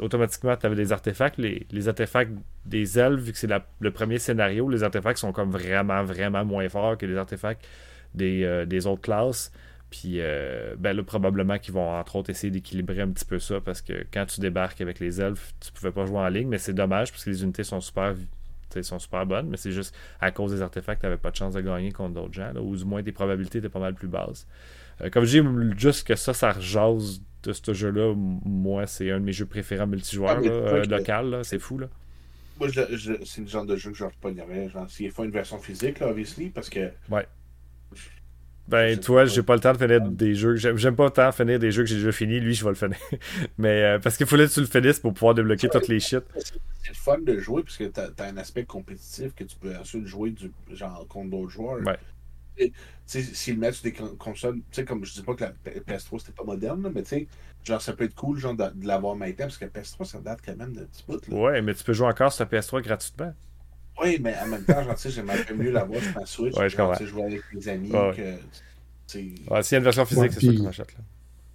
automatiquement, tu avais des artefacts. Les, les, artefacts des elfes, vu que c'est le premier scénario, les artefacts sont comme vraiment, vraiment moins forts que les artefacts euh, des, autres classes. Puis euh, ben là, probablement qu'ils vont entre autres essayer d'équilibrer un petit peu ça parce que quand tu débarques avec les elfes, tu pouvais pas jouer en ligne, mais c'est dommage parce que les unités sont super sont super bonnes, mais c'est juste à cause des artefacts, tu n'avais pas de chance de gagner contre d'autres gens, ou du moins tes probabilités étaient pas mal plus basses. Euh, comme je dis, juste que ça, ça rejase de ce jeu-là, moi, c'est un de mes jeux préférés multijoueurs ah, local, c'est fou. Là. Moi, c'est le genre de jeu que je repognerais. S'il faut une version physique, là, obviously, parce que ouais. Ben, toi, j'ai pas le temps de finir des jeux. J'aime pas le temps de finir des jeux que j'ai déjà finis. Lui, je vais le finir. Mais euh, parce qu'il fallait que tu le finisses pour pouvoir débloquer toutes les shit. C'est le fun de jouer parce que t'as as un aspect compétitif que tu peux ensuite jouer du, genre contre d'autres joueurs. Ouais. S'ils mettent sur des consoles, tu sais, comme je dis pas que la PS3 c'était pas moderne, mais tu sais, genre ça peut être cool genre de, l'avoir maintenant parce que la PS3 ça date quand même d'un petit bout. Là. Ouais, mais tu peux jouer encore sur ta PS3 gratuitement. Oui, mais en même temps, j'aimerais mieux l'avoir sur ma Switch. Ouais, je comprends. Jouer avec mes amis. Ouais. Que, ouais, S'il y a une version physique, c'est ça que j'achète.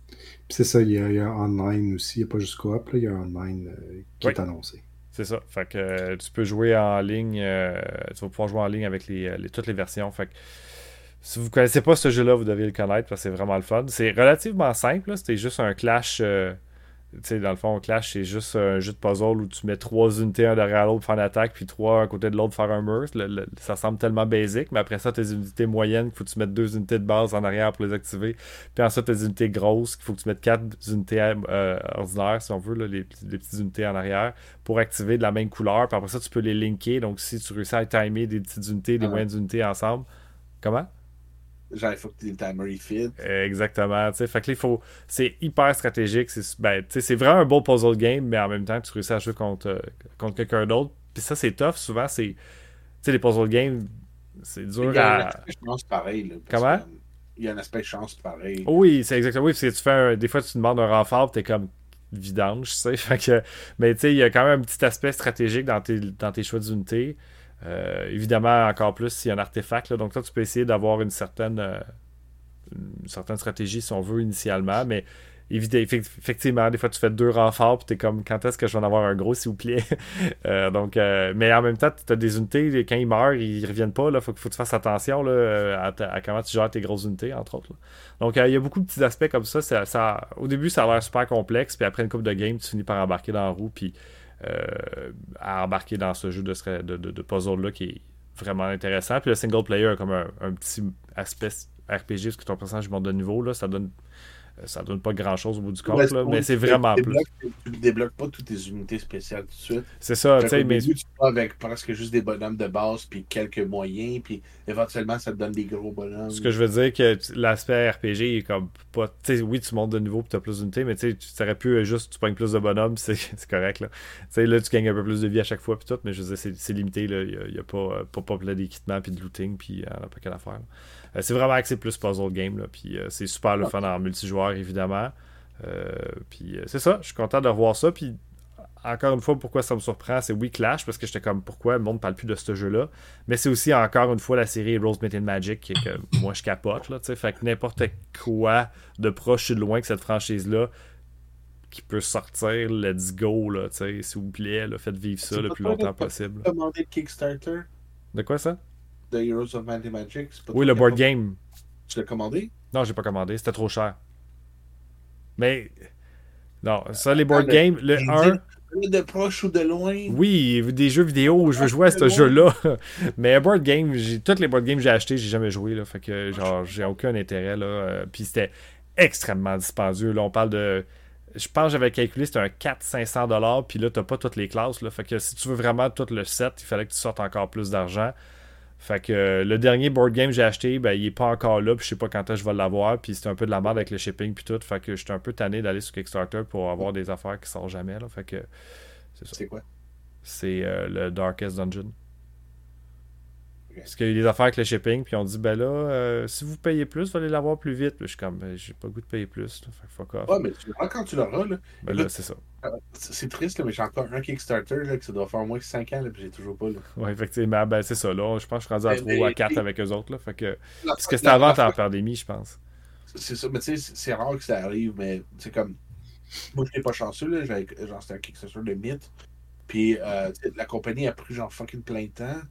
Puis c'est ça, il y, a, il y, a, online aussi. Il n'y a pas juste coop, là, il y a online euh, qui est annoncé. C'est ça. Fait que euh, tu peux jouer en ligne. Euh, tu vas pouvoir jouer en ligne avec les, les, toutes les versions. Fait que si vous ne connaissez pas ce jeu-là, vous devez le connaître parce que c'est vraiment le fun. C'est relativement simple. C'était juste un clash sais, dans le fond, Clash, c'est juste un jeu de puzzle où tu mets trois unités un derrière l'autre pour faire une attaque, puis trois à côté de l'autre pour faire un mur. ça semble tellement basique, mais après ça, tes unités moyennes, il faut que tu mettes deux unités de base en arrière pour les activer. Puis ensuite, tes unités grosses, il faut que tu mettes quatre unités euh, ordinaires, si on veut, les, petites unités en arrière, pour activer de la même couleur. Puis après ça, tu peux les linker. Donc, si tu réussis à timer des petites unités, des ah moyennes unités ensemble. Comment? Genre, il faut que le timer fit. Exactement. Fait que là, il faut. C'est hyper stratégique. C'est ben, vraiment un beau puzzle game, mais en même temps, tu réussis à jouer contre, euh, contre quelqu'un d'autre. Puis ça, c'est tough. Souvent, c'est. Tu sais, les puzzle games, c'est dur il y a à. Un aspect chance pareil. Là, Comment? Il y a un aspect chance pareil. Oui, c'est exactement. Oui, parce que tu fais Des fois, tu demandes un renfort, t'es comme vidange, tu sais. Fait que... Mais tu sais, il y a quand même un petit aspect stratégique dans tes, dans tes choix d'unité. Euh, évidemment, encore plus s'il y a un artefact. donc, toi, tu peux essayer d'avoir une certaine, euh, une certaine stratégie, si on veut, initialement. Mais effectivement, des fois, tu fais deux renforts, puis tu es comme, quand est-ce que je vais en avoir un gros, s'il vous plaît? Euh, donc, Mais en même temps, tu as des unités, quand ils meurent, ils reviennent pas. Il faut, faut que tu fasses attention là, à, comment tu gères tes grosses unités, entre autres. Donc, il y a beaucoup de petits aspects comme ça. ça. Au début, ça a l'air super complexe, puis après une coupe de game, tu finis par embarquer dans la roue, puis à embarquer dans ce jeu de, de, puzzle-là qui est vraiment intéressant. Puis le single player a comme un, petit aspect RPG, parce que ton personnage monte de niveau, là, ça donne ça donne pas grand chose au bout du compte, là, mais c'est vraiment plus. Tu ne débloques pas toutes tes unités spéciales tout de suite. C'est ça, tu sais, mais. Tu vas avec presque juste des bonhommes de base, puis quelques moyens, puis éventuellement ça te donne des gros bonhommes. Ce que je veux dire, que l'aspect RPG est comme pas. Tu sais, oui, tu montes de niveau, puis tu as plus d'unités, mais tu sais, tu aurais pu euh, juste, tu pognes plus de bonhommes, c'est correct, là. Tu sais, là, tu gagnes un peu plus de vie à chaque fois, puis tout, mais je veux dire, c'est limité, là. Il n'y a, pas, euh, pas, pas plein d'équipements, puis de looting, puis a pas qu'à faire. C'est vraiment axé plus puzzle game, là, puis c'est super le fun en multijoueur, évidemment. Euh, puis euh, c'est ça, je suis content de revoir ça. Puis encore une fois, pourquoi ça me surprend, c'est oui Clash, parce que j'étais comme pourquoi le monde ne parle plus de ce jeu-là? Mais c'est aussi encore une fois la série Rose Metal Magic que moi je capote. Là, fait que n'importe quoi de proche ou de loin que cette franchise-là qui peut sortir, let's go, là, s'il vous plaît, faites vivre ça le plus longtemps possible. Le Kickstarter? De quoi ça? De Heroes of Might Magic Oui, le board game. Tu l'as commandé? Non, j'ai pas commandé, c'était trop cher. Mais. Non, ça, les board ah, games, le 1. De proche ou de loin? Oui, des jeux vidéo où je veux jouer à ce jeu-là. Mais board game, toutes les board games que j'ai acheté, j'ai jamais joué. Là, fait que, genre, j'ai aucun intérêt. Là. Euh, puis c'était extrêmement dispendieux. Là, on parle de. Je pense que j'avais calculé, c'était un 400-500$. Puis là, t'as pas toutes les classes. Là, fait que si tu veux vraiment tout le set, il fallait que tu sortes encore plus d'argent. Fait que euh, le dernier board game que j'ai acheté, ben, il est pas encore là, puis je sais pas quand je vais l'avoir, puis c'est un peu de la merde avec le shipping puis tout. Fait que j'étais un peu tanné d'aller sur Kickstarter pour avoir des affaires qui sortent jamais. Là. Fait que c'est ça. C'est quoi? C'est euh, le Darkest Dungeon. Parce qu'il y a eu des affaires avec le shipping, puis on dit, ben là, euh, si vous payez plus, vous allez l'avoir plus vite. je suis comme, ben, j'ai pas le goût de payer plus. Fait fuck off. Ouais, mais tu quand tu l'auras. Là. Ben là, c'est ça. Euh, c'est triste, mais j'ai encore un Kickstarter là, que ça doit faire moins que 5 ans, là, puis j'ai toujours pas. Là. Ouais, effectivement, ben c'est ça. Là, je pense que je suis rendu à 3 ou à 4 avec eux autres. Là, fait que... Parce que c'était avant la pandémie, je pense. C'est ça, mais tu sais, c'est rare que ça arrive, mais c'est comme. Moi, je n'étais pas chanceux, là. Genre, c'était un Kickstarter de mythe. Puis euh, la compagnie a pris genre fucking plein de temps.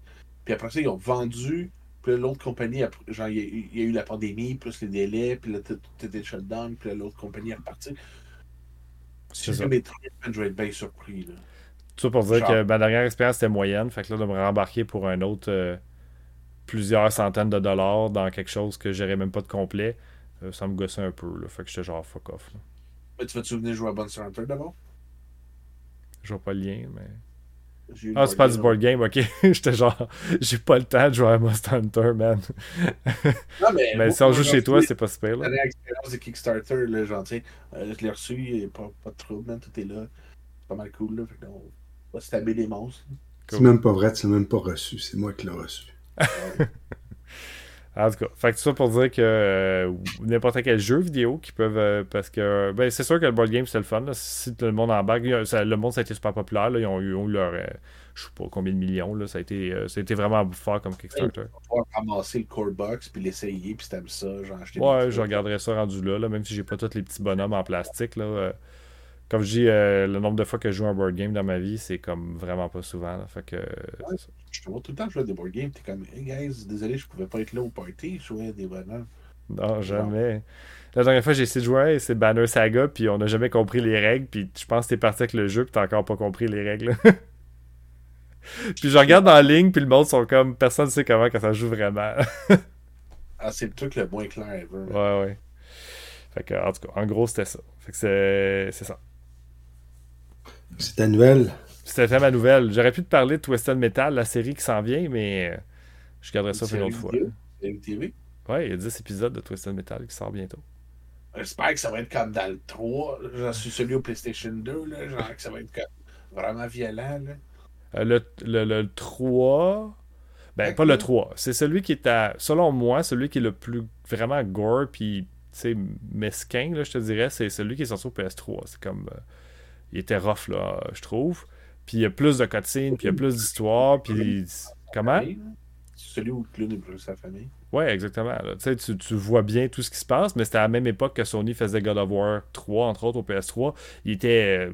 Puis après ça, ils ont vendu puis l'autre compagnie, genre, il y, a, eu la pandémie, plus les délais, puis là, tout était shutdown, puis l'autre compagnie est repartie. Si je vais être bien surpris. Là. Tout ça pour dire que ma dernière expérience était moyenne, fait que là, de me rembarquer pour un autre euh, plusieurs centaines de dollars dans quelque chose que j'aurais même pas de complet, euh, ça me gossait un peu. Là, fait que j'étais genre fuck off. Mais tu vas-tu venir jouer à Monster Hunter d'abord? Je vois pas le lien, mais. Ah, c'est pas du board game, ok. J'étais genre, j'ai pas le temps de jouer à Monster Hunter, man. Non, mais, mais si on joue chez toi, c'est pas super. La dernière expérience de Kickstarter, là, genre, euh, je l'ai reçu, il n'y a pas, pas de trouble, man, tout est là. C'est pas mal cool, là. Fait on va se taber les monstres. C'est même pas vrai, tu l'as même pas reçu, c'est moi qui l'ai reçu. En tout cas, fait que tout ça pour dire que euh, n'importe quel jeu vidéo qui peuvent. Euh, parce que ben, c'est sûr que le board game c'est le fun. Si tout le monde en bague, le monde ça a été super populaire. Là, ils ont eu, leur. Euh, je sais pas combien de millions. Là, ça, a été, ça a été vraiment fort comme Kickstarter. On va ramasser le core box puis l'essayer puis si t'aimes ça, acheté. Ouais, je regarderais ça rendu là, là, même si j'ai pas tous les petits bonhommes en plastique. Là, comme je dis, euh, le nombre de fois que je joue un board game dans ma vie, c'est comme vraiment pas souvent. Fait que, je te vois tout le temps jouer à des board games. T'es comme, hey guys, désolé, je pouvais pas être là au party. Je jouais à des bonhommes. Non, jamais. La dernière fois, j'ai essayé de jouer, c'est Banner Saga, puis on n'a jamais compris les règles. Puis je pense que t'es parti avec le jeu, puis t'as encore pas compris les règles. puis je regarde en ligne, puis le monde sont comme, personne ne sait comment que ça joue vraiment. ah, c'est le truc le moins clair ever. Ouais, ouais. Fait que, en tout cas, en gros, c'était ça. Fait que c'est ça. C'est ta nouvelle. C'était ma nouvelle. J'aurais pu te parler de Twisted Metal, la série qui s'en vient, mais euh, je garderai ça pour une autre fois. TV? Ouais, il y a 10 épisodes de Twisted Metal qui sort bientôt. J'espère que ça va être comme dans le 3. J'en suis celui au PlayStation 2. Là, genre que ça va être vraiment violent. Là. Euh, le, le, le, 3. Ben, pas le 3. C'est celui qui est à. Selon moi, celui qui est le plus vraiment gore puis mesquin, là, je te dirais, c'est celui qui est sorti au PS3. C'est comme. Euh, il était rough, là, je trouve. Puis il y a plus de cutscenes, puis il y a plus d'histoire, puis... Comment? Celui où Clown est sa famille. Ouais, exactement. Tu, tu vois bien tout ce qui se passe, mais c'était à la même époque que Sony faisait God of War 3, entre autres, au PS3. Il était...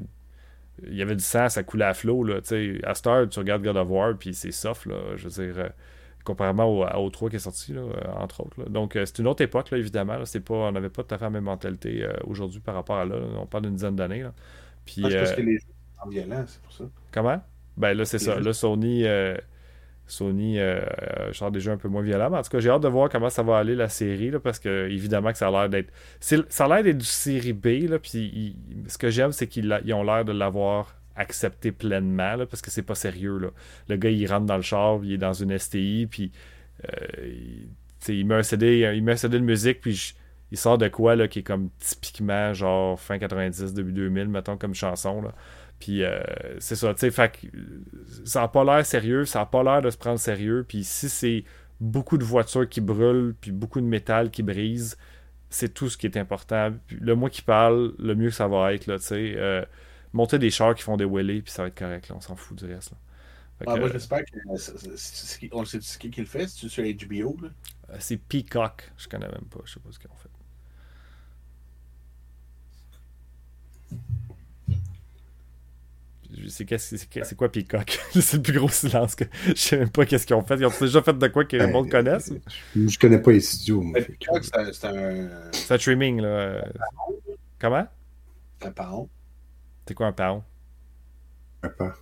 Il y avait du sang, ça coulait à flot, là. Tu sais, à Star, tu regardes God of War, puis c'est soft, là. Je veux dire... Euh, comparément au, 3 qui est sorti, là, euh, entre autres. Donc, euh, c'est une autre époque, là, évidemment. Pas, on n'avait pas tout à fait la même mentalité aujourd'hui par rapport à là. On parle d'une dizaine d'années. Puis, parce que les jeux sont violents, c'est pour ça. Comment? Ben là, c'est ça. Là, Sony, euh, Sony genre des jeux un peu moins violents. Mais en tout cas, j'ai hâte de voir comment ça va aller la série, là, parce que évidemment que ça a l'air d'être. Ça a l'air d'être du série B, là, puis ce que j'aime, c'est qu'ils ont l'air de l'avoir accepté pleinement, là, parce que c'est pas sérieux. Là. Le gars, il rentre dans le char, il est dans une STI, puis il, met un CD, il met un CD de musique, puis il sort de quoi là, qui est comme typiquement genre fin 90, début 2000, mettons, comme chanson. Là. Puis euh, c'est ça, tu sais, fait ça n'a pas l'air sérieux, ça n'a pas l'air de se prendre sérieux. Puis si c'est beaucoup de voitures qui brûlent, puis beaucoup de métal qui brise, c'est tout ce qui est important. le moins qui parle, le mieux que ça va être, là, tu sais. Euh, monter des chars qui font des wheelies, puis ça va être correct, là, on s'en fout du reste. Là. moi, j'espère que. On sait ce qui le fait, c'est sur HBO. Euh, c'est Peacock, je connais même pas, je sais pas ce qu'ils ont fait. C'est quoi Peacock? c'est le plus gros silence que je sais même pas qu'est-ce qu'ils ont fait. Ils ont déjà fait de quoi que les le monde connaisse? Je connais pas les studios. Peacock, c'est un. C'est un streaming, là. Comment? Un pound. C'est quoi un pound? Un pound.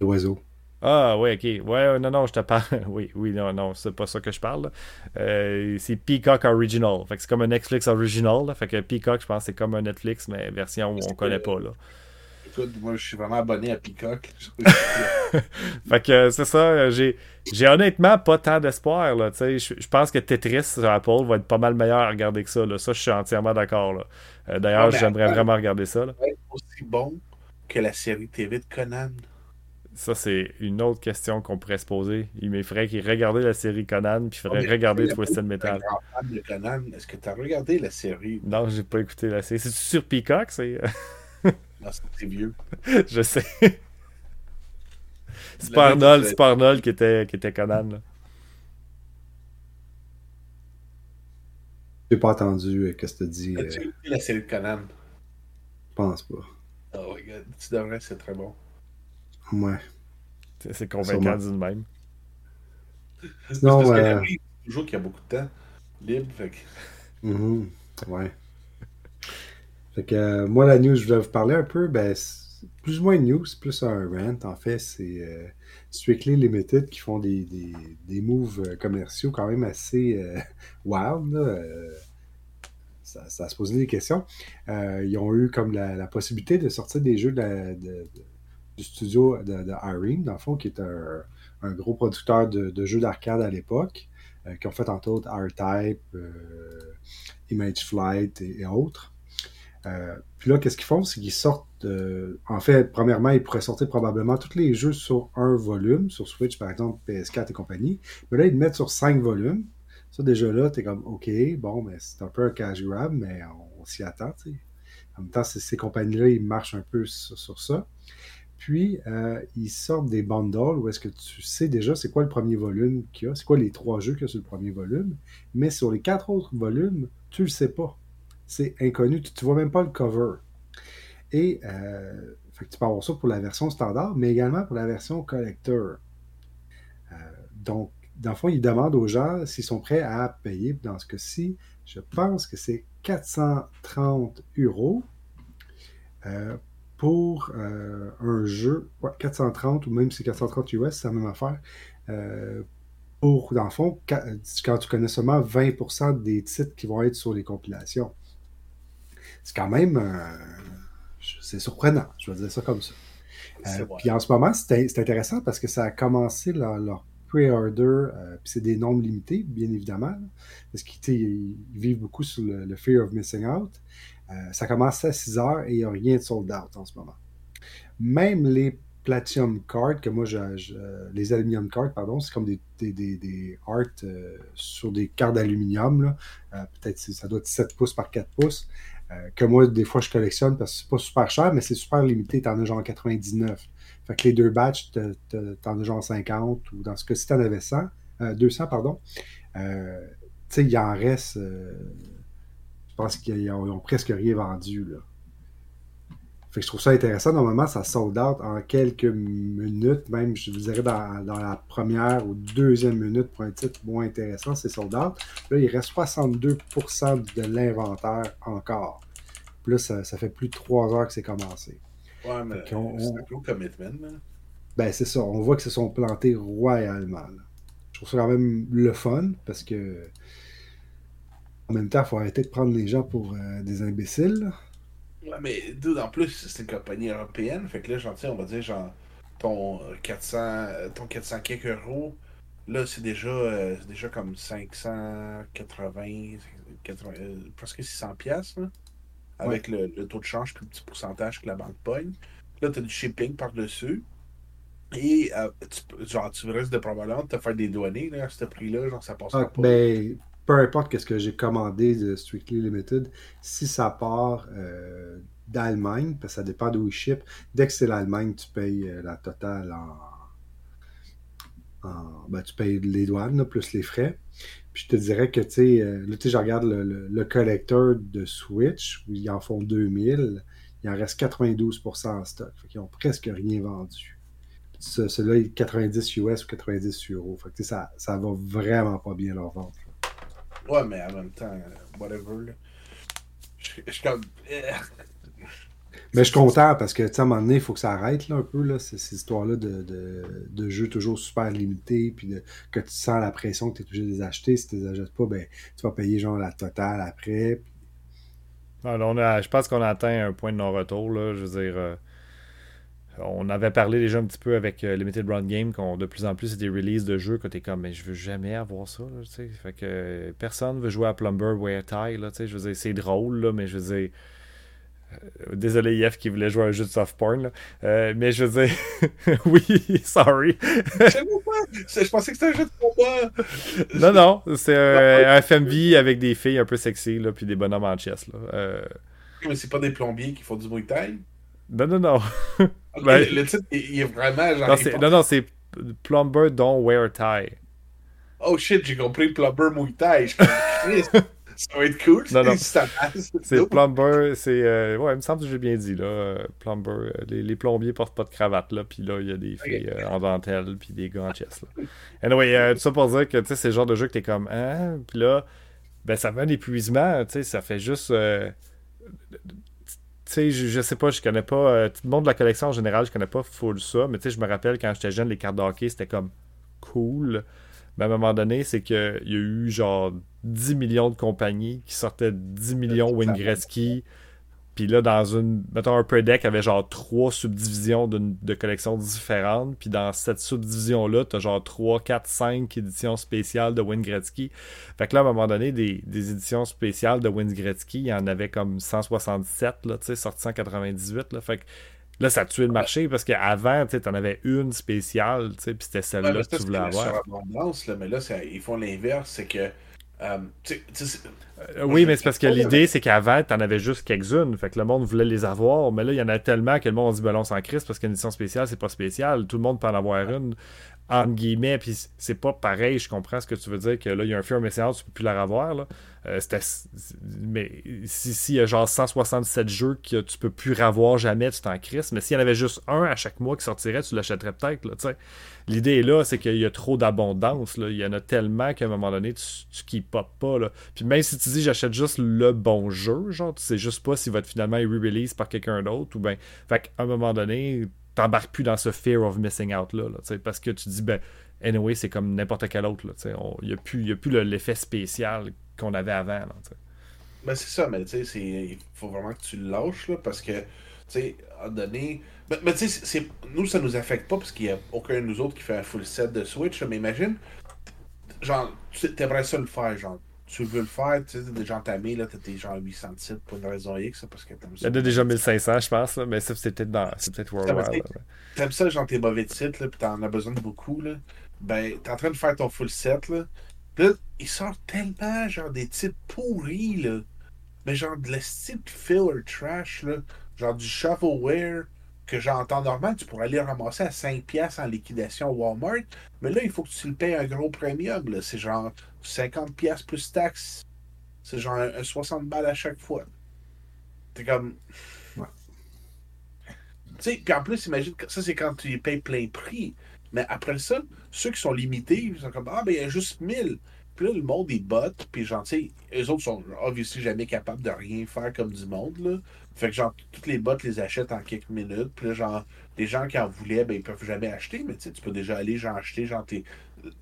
L'oiseau. Ah, oui, ok. Ouais, non, non, je te parle. oui, oui, non, non, c'est pas ça que je parle. Euh, c'est Peacock Original. Fait que c'est comme un Netflix Original. Fait que Peacock, je pense, c'est comme un Netflix, mais version où on connaît pas, là moi, je suis vraiment abonné à Peacock. fait que c'est ça. J'ai, j'ai honnêtement pas tant d'espoir. Là, je, je pense que Tetris sur Apple va être pas mal meilleur à regarder que ça. Là. Ça, je suis entièrement d'accord. Euh, d'ailleurs, ah, j'aimerais vraiment regarder ça. Là. aussi bon que la série TV de Conan. Ça, c'est une autre question qu'on pourrait se poser. Il m'effraie qu'il regardait la série Conan, puis il faudrait regarder Twisted Metal. Est-ce que tu as regardé la série? Non, j'ai pas écouté la série. C'est sur Peacock, c'est? c'est vieux. je sais. c'est pas Arnold, c'est pas Arnold qui était, qui était Conan. Là. J'ai pas entendu euh, qu'est-ce que tu dis. As-tu euh... la série de Conan? Je pense pas. Oh my god, tu devrais, c'est très bon. Ouais. C'est convaincant d'une même. Non, parce euh... que toujours qu'il y a beaucoup de temps libre, fait que... Mm Ouais. Fait que euh, moi, la news, je voulais vous parler un peu, ben, plus ou moins une news, plus un rant. En fait, c'est euh, Strictly Limited qui font des, des, des moves euh, commerciaux quand même assez euh, wild. Là. Ça, ça, se posait des questions. ils ont eu comme la, la, possibilité de sortir des jeux de, de, du studio de, de dans le fond, qui est un, un gros producteur de, jeux d'arcade à l'époque, qui ont fait entre autres R-Type, Image Flight et autres. Euh, puis là, qu'est-ce qu'ils font? C'est qu'ils sortent. Euh, en fait, premièrement, ils pourraient sortir probablement tous les jeux sur un volume, sur Switch, par exemple, PS4 et compagnie. Mais là, ils le mettent sur cinq volumes. Ça, déjà là, t'es comme, OK, bon, mais c'est un peu un cash grab, mais on, s'y attend. En même temps, ces compagnies-là, ils marchent un peu sur, ça. Puis, euh, ils sortent des bundles où est-ce que tu sais déjà c'est quoi le premier volume qu'il y a, c'est quoi les trois jeux qu'il y a sur le premier volume, mais sur les quatre autres volumes, tu le sais pas c'est inconnu. Tu ne vois même pas le cover. Et euh, tu peux avoir ça pour la version standard, mais également pour la version collector. Euh, donc, dans le fond, ils demandent aux gens s'ils sont prêts à payer. Dans ce cas-ci, je pense que c'est 430 euros euh, pour un jeu. 430 ou même si c'est 430 US, c'est la même affaire. pour, dans le fond, quand tu connais seulement 20% des titres qui vont être sur les compilations c'est quand même euh, c'est surprenant, je vais dire ça comme ça. Euh, puis en ce moment, c'est intéressant parce que ça a commencé leur, pre-order, euh, puis c'est des nombres limités, bien évidemment, parce qu'ils vivent beaucoup sur le, fear of missing out. Ça commence à 6 heures et il n'y a rien de sold out en ce moment. Même les Platinum Cards, que moi, les Aluminium Cards, pardon, c'est comme des, des, des, art sur des cartes d'aluminium. Peut-être ça doit être 7 pouces par 4 pouces. Euh, que moi, des fois, je collectionne parce que c'est pas super cher, mais c'est super limité. T'en as genre 99. Fait que les deux batchs, t'en as genre 50, ou dans ce cas-ci, t'en avais 100, 200, euh, pardon. Euh, tu sais, il en reste. Je pense qu'ils ont, presque rien vendu, là. Fait que je trouve ça intéressant. Normalement, ça sold out en quelques minutes, même, je vous dirais, dans, la première ou deuxième minute pour un titre moins intéressant, c'est sold out. Là, il reste 62% de l'inventaire encore. Puis là, ça, fait plus de trois heures que c'est commencé. Ouais, mais c'est un gros commitment. Ben, c'est ça. On voit que se sont plantés royalement. Je trouve ça quand même le fun parce que. En même temps, il faut arrêter de prendre les gens pour euh, des imbéciles. Ouais, mais dude, en plus, c'est une compagnie européenne. Fait que là, genre, on va dire, genre, ton 400, ton 400 quelques euros, là, c'est déjà, euh, déjà comme 580, 80, euh, presque 600 pièces avec le, taux de change plus petit pourcentage que la banque pogne. Là, tu as du shipping par-dessus. Et euh, tu, genre, tu risques de probablement te faire des douanées à ce prix-là, genre ça passe ah, pas. Ben, peu importe qu'est-ce que j'ai commandé de Strictly Limited, si ça part euh, d'Allemagne, parce que ça dépend d'où il ship, dès que c'est l'Allemagne, tu payes euh, la totale en. ben, tu payes les douanes, plus les frais. Puis je te dirais que, tu sais, là, je regarde le, collecteur de Switch, où ils en font 2000, il en reste 92% en stock. Fait qu'ils n'ont presque rien vendu. Celui-là est 90 US ou 90 euros. Fait que, ça, ça va vraiment pas bien leur vente. Ouais, mais en même temps, whatever. Je, suis comme. Eh. Mais je suis content parce que, tu sais, à un moment donné, il faut que ça arrête là, un peu, là, ces, histoires-là de, de, de, jeux toujours super limités, puis de, que tu sens la pression que tu es obligé de les acheter. Si tu les achètes pas, ben, tu vas payer genre la totale après. Alors, on a, je pense qu'on a atteint un point de non-retour, là. Je veux dire. On avait parlé déjà un petit peu avec euh, Limited Run Game, qu'on de plus en plus c'est des releases de jeux que t'es comme, mais je veux jamais avoir ça, là, Fait que personne veut jouer à Plumber Wear Tie, là, Je veux dire, c'est drôle, là, mais je veux dire. Euh, désolé, Yef qui voulait jouer à un jeu de soft porn, euh, mais je veux dire. oui, sorry. je pensais que c'était un jeu de combat. non, non, c'est un, FMV avec des filles un peu sexy, là, puis des bonhommes en chess. Là. Mais c'est pas des plombiers qui font du bruit Non, non, non. Ben, le titre, il est vraiment genre. Non, non, c'est Plumber Don't Wear Tie. Oh shit, j'ai compris Plumber Mouille Tie. ça va être cool. Non, non. c'est Plumber, c'est. Euh, ouais, il me semble que j'ai bien dit, là. Plumber. Euh, les, les, plombiers portent pas de cravate, là. Puis là, il y a des filles euh, en dentelle, puis des gars en chest, là. Anyway, tout ça pour dire que, tu sais, c'est le genre de jeu que t'es comme, hein. Puis là, ben, ça fait un épuisement, tu sais, ça fait juste sais, je, sais pas, je connais pas. Euh, tout le monde de la collection en général, je connais pas full ça, mais tu sais, je me rappelle quand j'étais jeune, les cartes de hockey, c'était comme cool. Mais à un moment donné, c'est qu'il y a eu genre 10 millions de compagnies qui sortaient 10 millions Wayne Gretzky. Puis là, dans une. Mettons, un deck avait genre trois subdivisions de, collections différentes. Puis dans cette subdivision-là, t'as genre 3, 4, 5 éditions spéciales de Wayne Gretzky. Fait que là, à un moment donné, des, éditions spéciales de Wayne Gretzky, il y en avait comme 167, là, tu sais, sorti en 98. Là. Fait que là, ça a tué le marché parce qu'avant, tu en avais une spéciale, tu sais, puis c'était celle-là que tu voulais avoir. mais là, ils font l'inverse, c'est que euh, euh, oui, mais c'est parce que l'idée, c'est qu'avant, t'en avais juste quelques-unes. Fait que le monde voulait les avoir. Mais là, il y en a tellement que le monde dit, ben on s'en crisse parce qu'une édition spéciale, c'est pas spécial. Tout le monde peut en avoir une, entre guillemets. Puis c'est pas pareil. Je comprends ce que tu veux dire. Que là, il y a un film message, tu peux plus la revoir. Là. Euh, mais s'il y a genre 167 jeux que tu peux plus revoir jamais, tu t'en crisses. Mais s'il y en avait juste un à chaque mois qui sortirait, tu l'achèterais peut-être. L'idée là, c'est qu'il y a trop d'abondance. Il y en a tellement qu'à un moment donné, tu, tu keep pas. Là. Puis même si tu dis j'achète juste le bon jeu, genre, tu sais juste pas s'il va être finalement re-release par quelqu'un d'autre. ou ben Fait qu'à un moment donné, t'embarques plus dans ce fear of missing out là, parce que tu dis ben anyway c'est comme n'importe quel autre il n'y a plus, y a plus l'effet spécial qu'on avait avant. Là, ben, c'est ça, mais tu sais, il faut vraiment que tu le lâches, là, parce que, tu sais, à donné. Mais, tu sais, nous, ça nous affecte pas parce qu'il n'y a aucun de nous autres qui fait un full set de Switch, mais imagine, genre, tu aimerais ça le faire, genre, tu veux le faire, tu sais, déjà entamé, là, t'as genre 800 titres pour une raison X, parce que t'aimes ça. Il y en a déjà 1500, je pense, là, mais ça, c'est peut-être dans... c'est peut-être Worldwide. T'aimes ça, genre, tes mauvais titres, là, pis t'en as besoin de beaucoup, là. Ben, t'es en train de faire ton full set, là, Là, il sort tellement, genre, des titres pourris, là. Mais genre, de la style filler trash, là. Genre du shovelware que j'entends normal, tu pourrais aller ramasser à 5$ en liquidation Walmart. Mais là, il faut que tu le payes un gros premium. C'est genre 50$ plus taxes. C'est genre un, 60 balles à chaque fois. T'es comme. Ouais. Tu sais, puis en plus, imagine, ça, c'est quand tu les payes plein prix. Mais après ça, ceux qui sont limités, ils sont comme Ah, ben il y a juste 1000. Puis là, le monde, ils botte, puis genre, tu sais, eux autres sont obviously jamais capables de rien faire comme du monde, là. Fait que genre, toutes les bottes les achètent en quelques minutes. Puis là, genre, les gens qui en voulaient, ben, ils peuvent jamais acheter, mais tu sais, tu peux déjà aller, genre, acheter, genre, tes,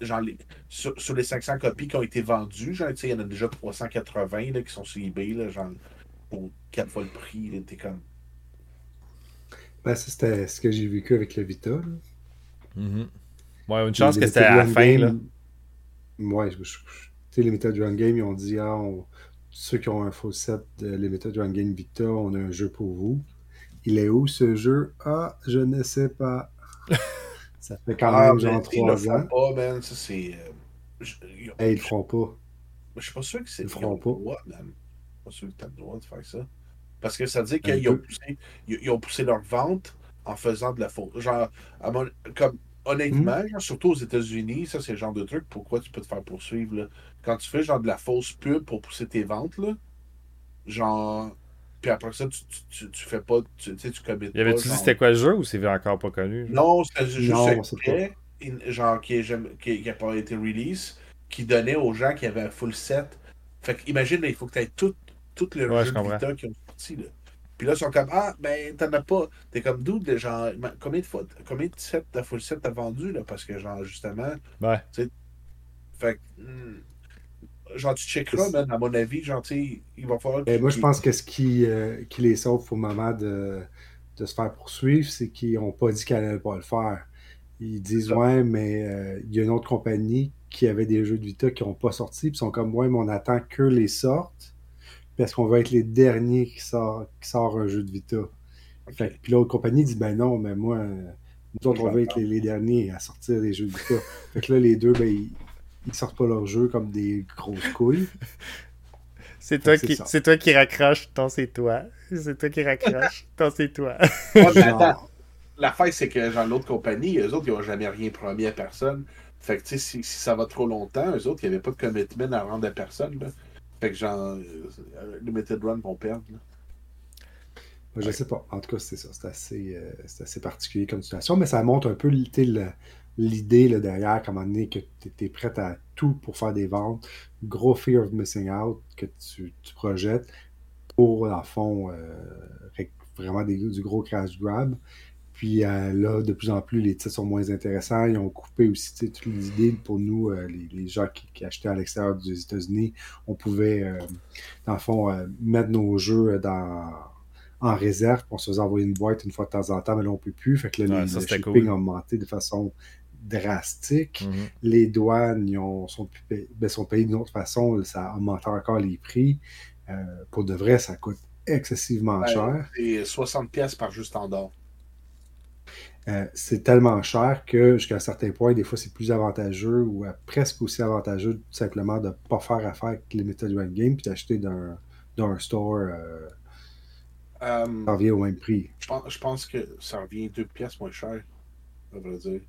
genre sur, les 500 copies qui ont été vendues, genre, tu sais, il y en a déjà 380, là, qui sont sur eBay, là, genre, pour 4 fois le prix, là, t'es comme... Ben, ça, c'était ce que j'ai vécu avec le Vita, là. Mm-hmm. Ouais, une chance que c'était à la fin, là. Ouais, tu sais, Limited Run Game, ils ont dit, ah, ceux qui ont un faux set de Limited Run Game Vita, on a un jeu pour vous. Il est où ce jeu? Ah, je ne sais pas. Ça fait quand ah, même genre trois ans. Pas, man. Ça, c'est. Euh, hey, ils le feront pas. Je suis pas sûr que c'est. Ils le feront pas. Droit, man. Je suis pas sûr que tu as le droit de faire ça. Parce que ça dit qu'ils ont poussé, ils, ont poussé leur vente en faisant de la faute. Genre, comme honnêtement, hmm. surtout aux États-Unis, ça c'est le genre de truc, pourquoi tu peux te faire poursuivre. Là? Quand tu fais genre de la fausse pub pour pousser tes ventes, là, genre. Puis après ça, tu, tu, tu, fais pas. Tu sais, tu commets pas. Y avait-tu dit c'était quoi le jeu ou c'est encore pas connu? Non, c'est juste un genre qui n'a pas été release, qui donnait aux gens qui avaient un full set. Fait que imagine, il faut que tu aies tout, tout le ouais, jeu de Vita qui ont sorti. Là. Puis là, ils sont comme Ah, ben, t'en as pas. T'es comme d'où, genre, combien de fois, combien de sets de full set t'as vendu, là? Parce que, genre, justement. Ouais. Fait que. Hmm, genre, tu checkeras, man, à mon avis, genre, tu il va falloir. Ben, moi, je pense que ce qui, euh, qui les sauve au moment de, de se faire poursuivre, c'est qu'ils n'ont pas dit qu'ils n'allaient pas le faire. Ils disent, ouais, mais euh, il y a une autre compagnie qui avait des jeux de Vita qui n'ont pas sorti, puis ils sont comme, ouais, mais on attend que les sortent parce qu'on va être les derniers qui sort, qui sort un jeu de Vita. Fait, puis l'autre compagnie dit ben non, mais moi, nous autres, on va être les, derniers à sortir des jeux de Vita. fait que là, les deux, ben, ils, ils sortent pas leur jeu comme des grosses couilles. C'est toi, qui, c'est toi qui raccroche, tant c'est toi. C'est toi qui raccroche, tant c'est toi. la faille, c'est que genre l'autre compagnie, eux autres, ils n'ont jamais rien promis à personne. Fait que tu sais, si, si, ça va trop longtemps, eux autres, il n'y avait pas de commitment à rendre à personne. Là. Fait que genre, euh, Limited Run vont perdre. je sais pas. En tout cas, c'est ça. C'est assez, euh, assez, particulier comme situation, mais ça montre un peu l'idée derrière, comme un que tu es prêt à tout pour faire des ventes. Gros fear of missing out que tu, projettes pour, en fond, euh, vraiment des, du gros crash grab. Puis euh, là, de plus en plus, les titres sont moins intéressants. Ils ont coupé aussi toutes les idées pour nous, euh, les, gens qui, achetaient à l'extérieur des États-Unis. On pouvait, euh, dans le fond, mettre nos jeux dans, en réserve. On se faisait envoyer une boîte une fois de temps en temps, mais là, on ne peut plus. Fait que là, les, le shipping a augmenté de façon drastique. Mm-hmm. Les douanes ils ont, sont, ben, sont payées d'une autre façon. Ça a augmenté encore les prix. pour de vrai, ça coûte excessivement cher. C'est 60 pièces par juste en d'or. Euh, c'est tellement cher que jusqu'à un certain point, des fois, c'est plus avantageux ou euh, presque aussi avantageux tout simplement de ne pas faire affaire avec les méthodes Run Game puis d'acheter d'un, store. Euh, ça revient au même prix. Je pense, que ça revient deux pièces moins cher, à vrai dire.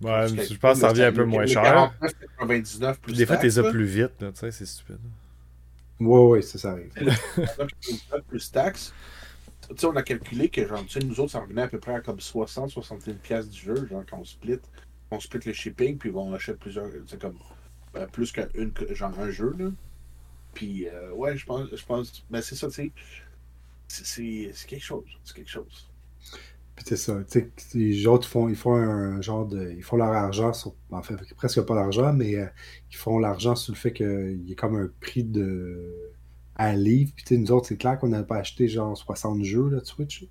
Ouais, je pense que ça revient un peu moins cher. des fois, tu les as plus vite, tu sais, c'est stupide. Ouais, ouais, ça, ça arrive. plus taxes sais, on a calculé que, genre, nous autres, ça revenait à peu près à comme 60-61 pièces du jeu, genre, quand on split. On split le shipping, puis on achète plusieurs, c'est comme, euh, plus qu'un genre, un jeu, là. Puis, euh, ouais, je pense, je pense, ben, c'est ça, tu sais, c'est quelque chose, c'est quelque chose. Puis c'est ça, tu sais, les autres font, ils font un genre de, ils font leur argent sur, en fait, presque pas l'argent, mais euh, ils font l'argent sur le fait qu'il y a comme un prix de à livre. Puis nous autres, c'est clair qu'on n'a pas acheté genre 60 jeux là, de Switch.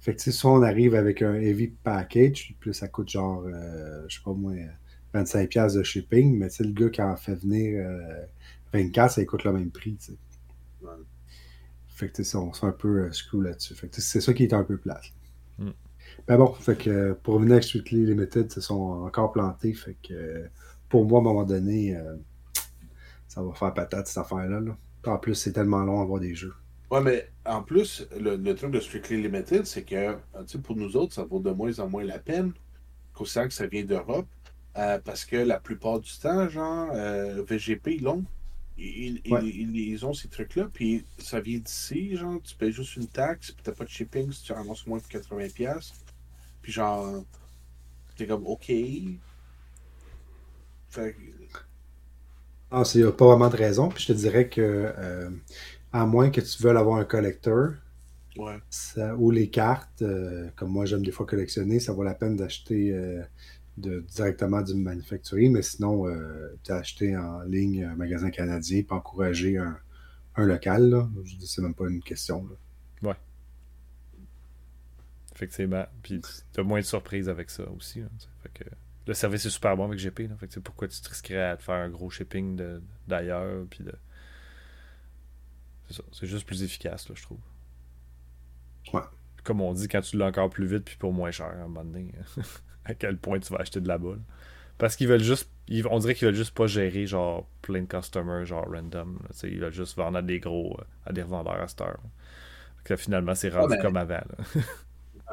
Fait que soit on arrive avec un heavy package, puis ça coûte genre, euh, je sais pas moi, 25$ de shipping, mais le gars qui en fait venir 24, euh, ça coûte le même prix. Fait que on se fait un peu euh, screw là-dessus. Fait que c'est ça qui est un peu plate. Mm. Ben bon, fait que pour revenir avec Strictly Limited, ils sont encore plantés. Fait que pour moi, à un moment donné, ça va faire patate cette affaire-là. Là. En plus, c'est tellement long à avoir des jeux. Ouais, mais en plus, le, truc de Strictly Limited, c'est que pour nous autres, ça vaut de moins en moins la peine, considérant que ça vient d'Europe, euh, parce que la plupart du temps, genre, euh, VGP, ils l'ont. Ils, ils, ont ces trucs-là, puis ça vient d'ici, genre, tu payes juste une taxe, puis t'as pas de shipping si tu ramasses moins que 80$. Puis genre, t'es comme, OK. Ah, il n'y a pas vraiment de raison. Puis je te dirais que, euh, à moins que tu veuilles avoir un collecteur, ou les cartes, euh, comme moi j'aime des fois collectionner, ça vaut la peine d'acheter euh, directement du manufacturier, mais sinon, tu as acheté en ligne un magasin canadien pour encourager un, local. Là. Je dis, c'est même pas une question. Là. Ouais. Effectivement. Puis tu as moins de surprises avec ça aussi. Fait que le service est super bon avec GP. Là. Fait que pourquoi tu te risquerais à te faire un gros shipping d'ailleurs. Puis de... C'est ça. C'est juste plus efficace, là, je trouve. Ouais. Comme on dit, quand tu l'as encore plus vite puis pour moins cher, à un moment donné, à quel point tu vas acheter de la boule. Parce qu'ils veulent juste. on dirait qu'ils veulent juste pas gérer genre plein de customers, genre random. ils veulent juste vendre à des gros. Euh, à des revendeurs à cette heure. Que finalement, c'est rendu comme avant.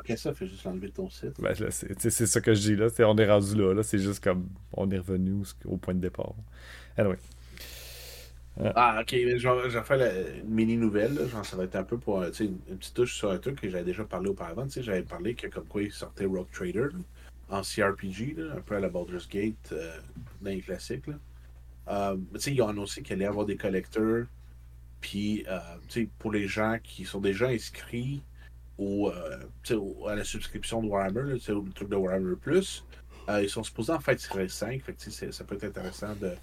Ok, ça, fait juste enlever ton site. Ben, c'est ça que je dis là. on est rendu là. là c'est juste comme on est revenu au, point de départ. Anyway. Ah, ok. J'ai fait une mini nouvelle. Genre, ça va être un peu pour une, une, petite touche sur un truc que j'avais déjà parlé auparavant. J'avais parlé que comme quoi il sortait Rock Trader en CRPG, un peu à la Baldur's Gate euh, dans les classiques. Là. Euh, ils ont annoncé qu'il allait y avoir des collecteurs. Puis, euh, pour les gens qui sont déjà inscrits euh, à la subscription de Warhammer, le truc de Warhammer Plus. Euh, ils sont supposés en fait tirer 5, fait ça peut être intéressant de.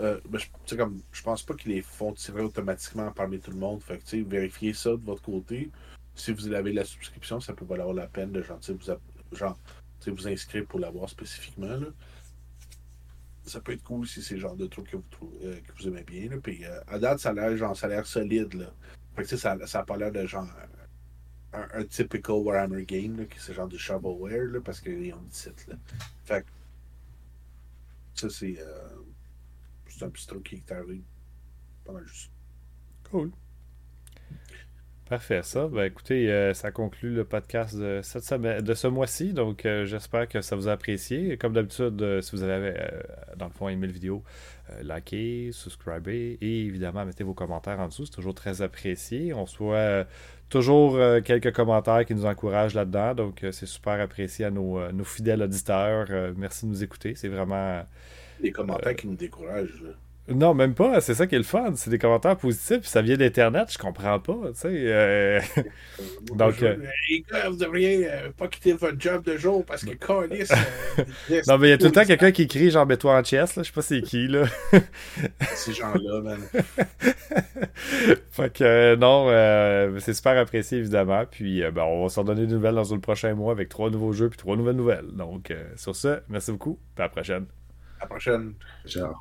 Euh, ben, je, comme, je pense pas qu'ils les font tirer automatiquement parmi tout le monde. Fait que, vérifiez ça de votre côté. Si vous avez la subscription, ça peut valoir la peine de genre, vous, genre, vous inscrire pour l'avoir spécifiquement. Là. Ça peut être cool si c'est le genre de truc que vous, trouvez, que vous aimez bien. Là. Puis, à date, ça a l'air solide. Là. Fait que, ça, ça pas l'air de genre un, typical Warhammer game, là, qui c'est genre du shovelware, là, parce qu'ils ont le titre. Là. Fait ça, c'est euh, un petit truc qui est arrivé. Pas mal juste. Cool. Parfait, ça. Ben, écoutez, euh, ça conclut le podcast de, cette semaine, de ce mois-ci. Donc, euh, j'espère que ça vous a apprécié. Comme d'habitude, euh, si vous avez, dans le fond, aimé la vidéo, likez, subscribez et évidemment, mettez vos commentaires en dessous. C'est toujours très apprécié. On soit toujours quelques commentaires qui nous encouragent là-dedans. Donc, c'est super apprécié à nos, nos fidèles auditeurs. merci de nous écouter. C'est vraiment. Les commentaires qui nous découragent. Non, même pas. C'est ça qui est le fun. C'est des commentaires positifs. Ça vient d'Internet. Je comprends pas. Tu sais. Euh... Donc. Euh... Les gars, vous devriez euh, pas quitter votre job de jour parce que Carlis. Euh, non, mais il y a tout le temps quelqu'un qui écrit genre mets-toi en chess. Là. Je sais pas c'est qui. là. Ces gens-là, man. fait que euh, non, c'est super apprécié évidemment. Puis ben, on va s'en donner des nouvelles dans le prochain mois avec trois nouveaux jeux puis trois nouvelles nouvelles. Donc sur ce, merci beaucoup. À la prochaine. À la prochaine. Ciao.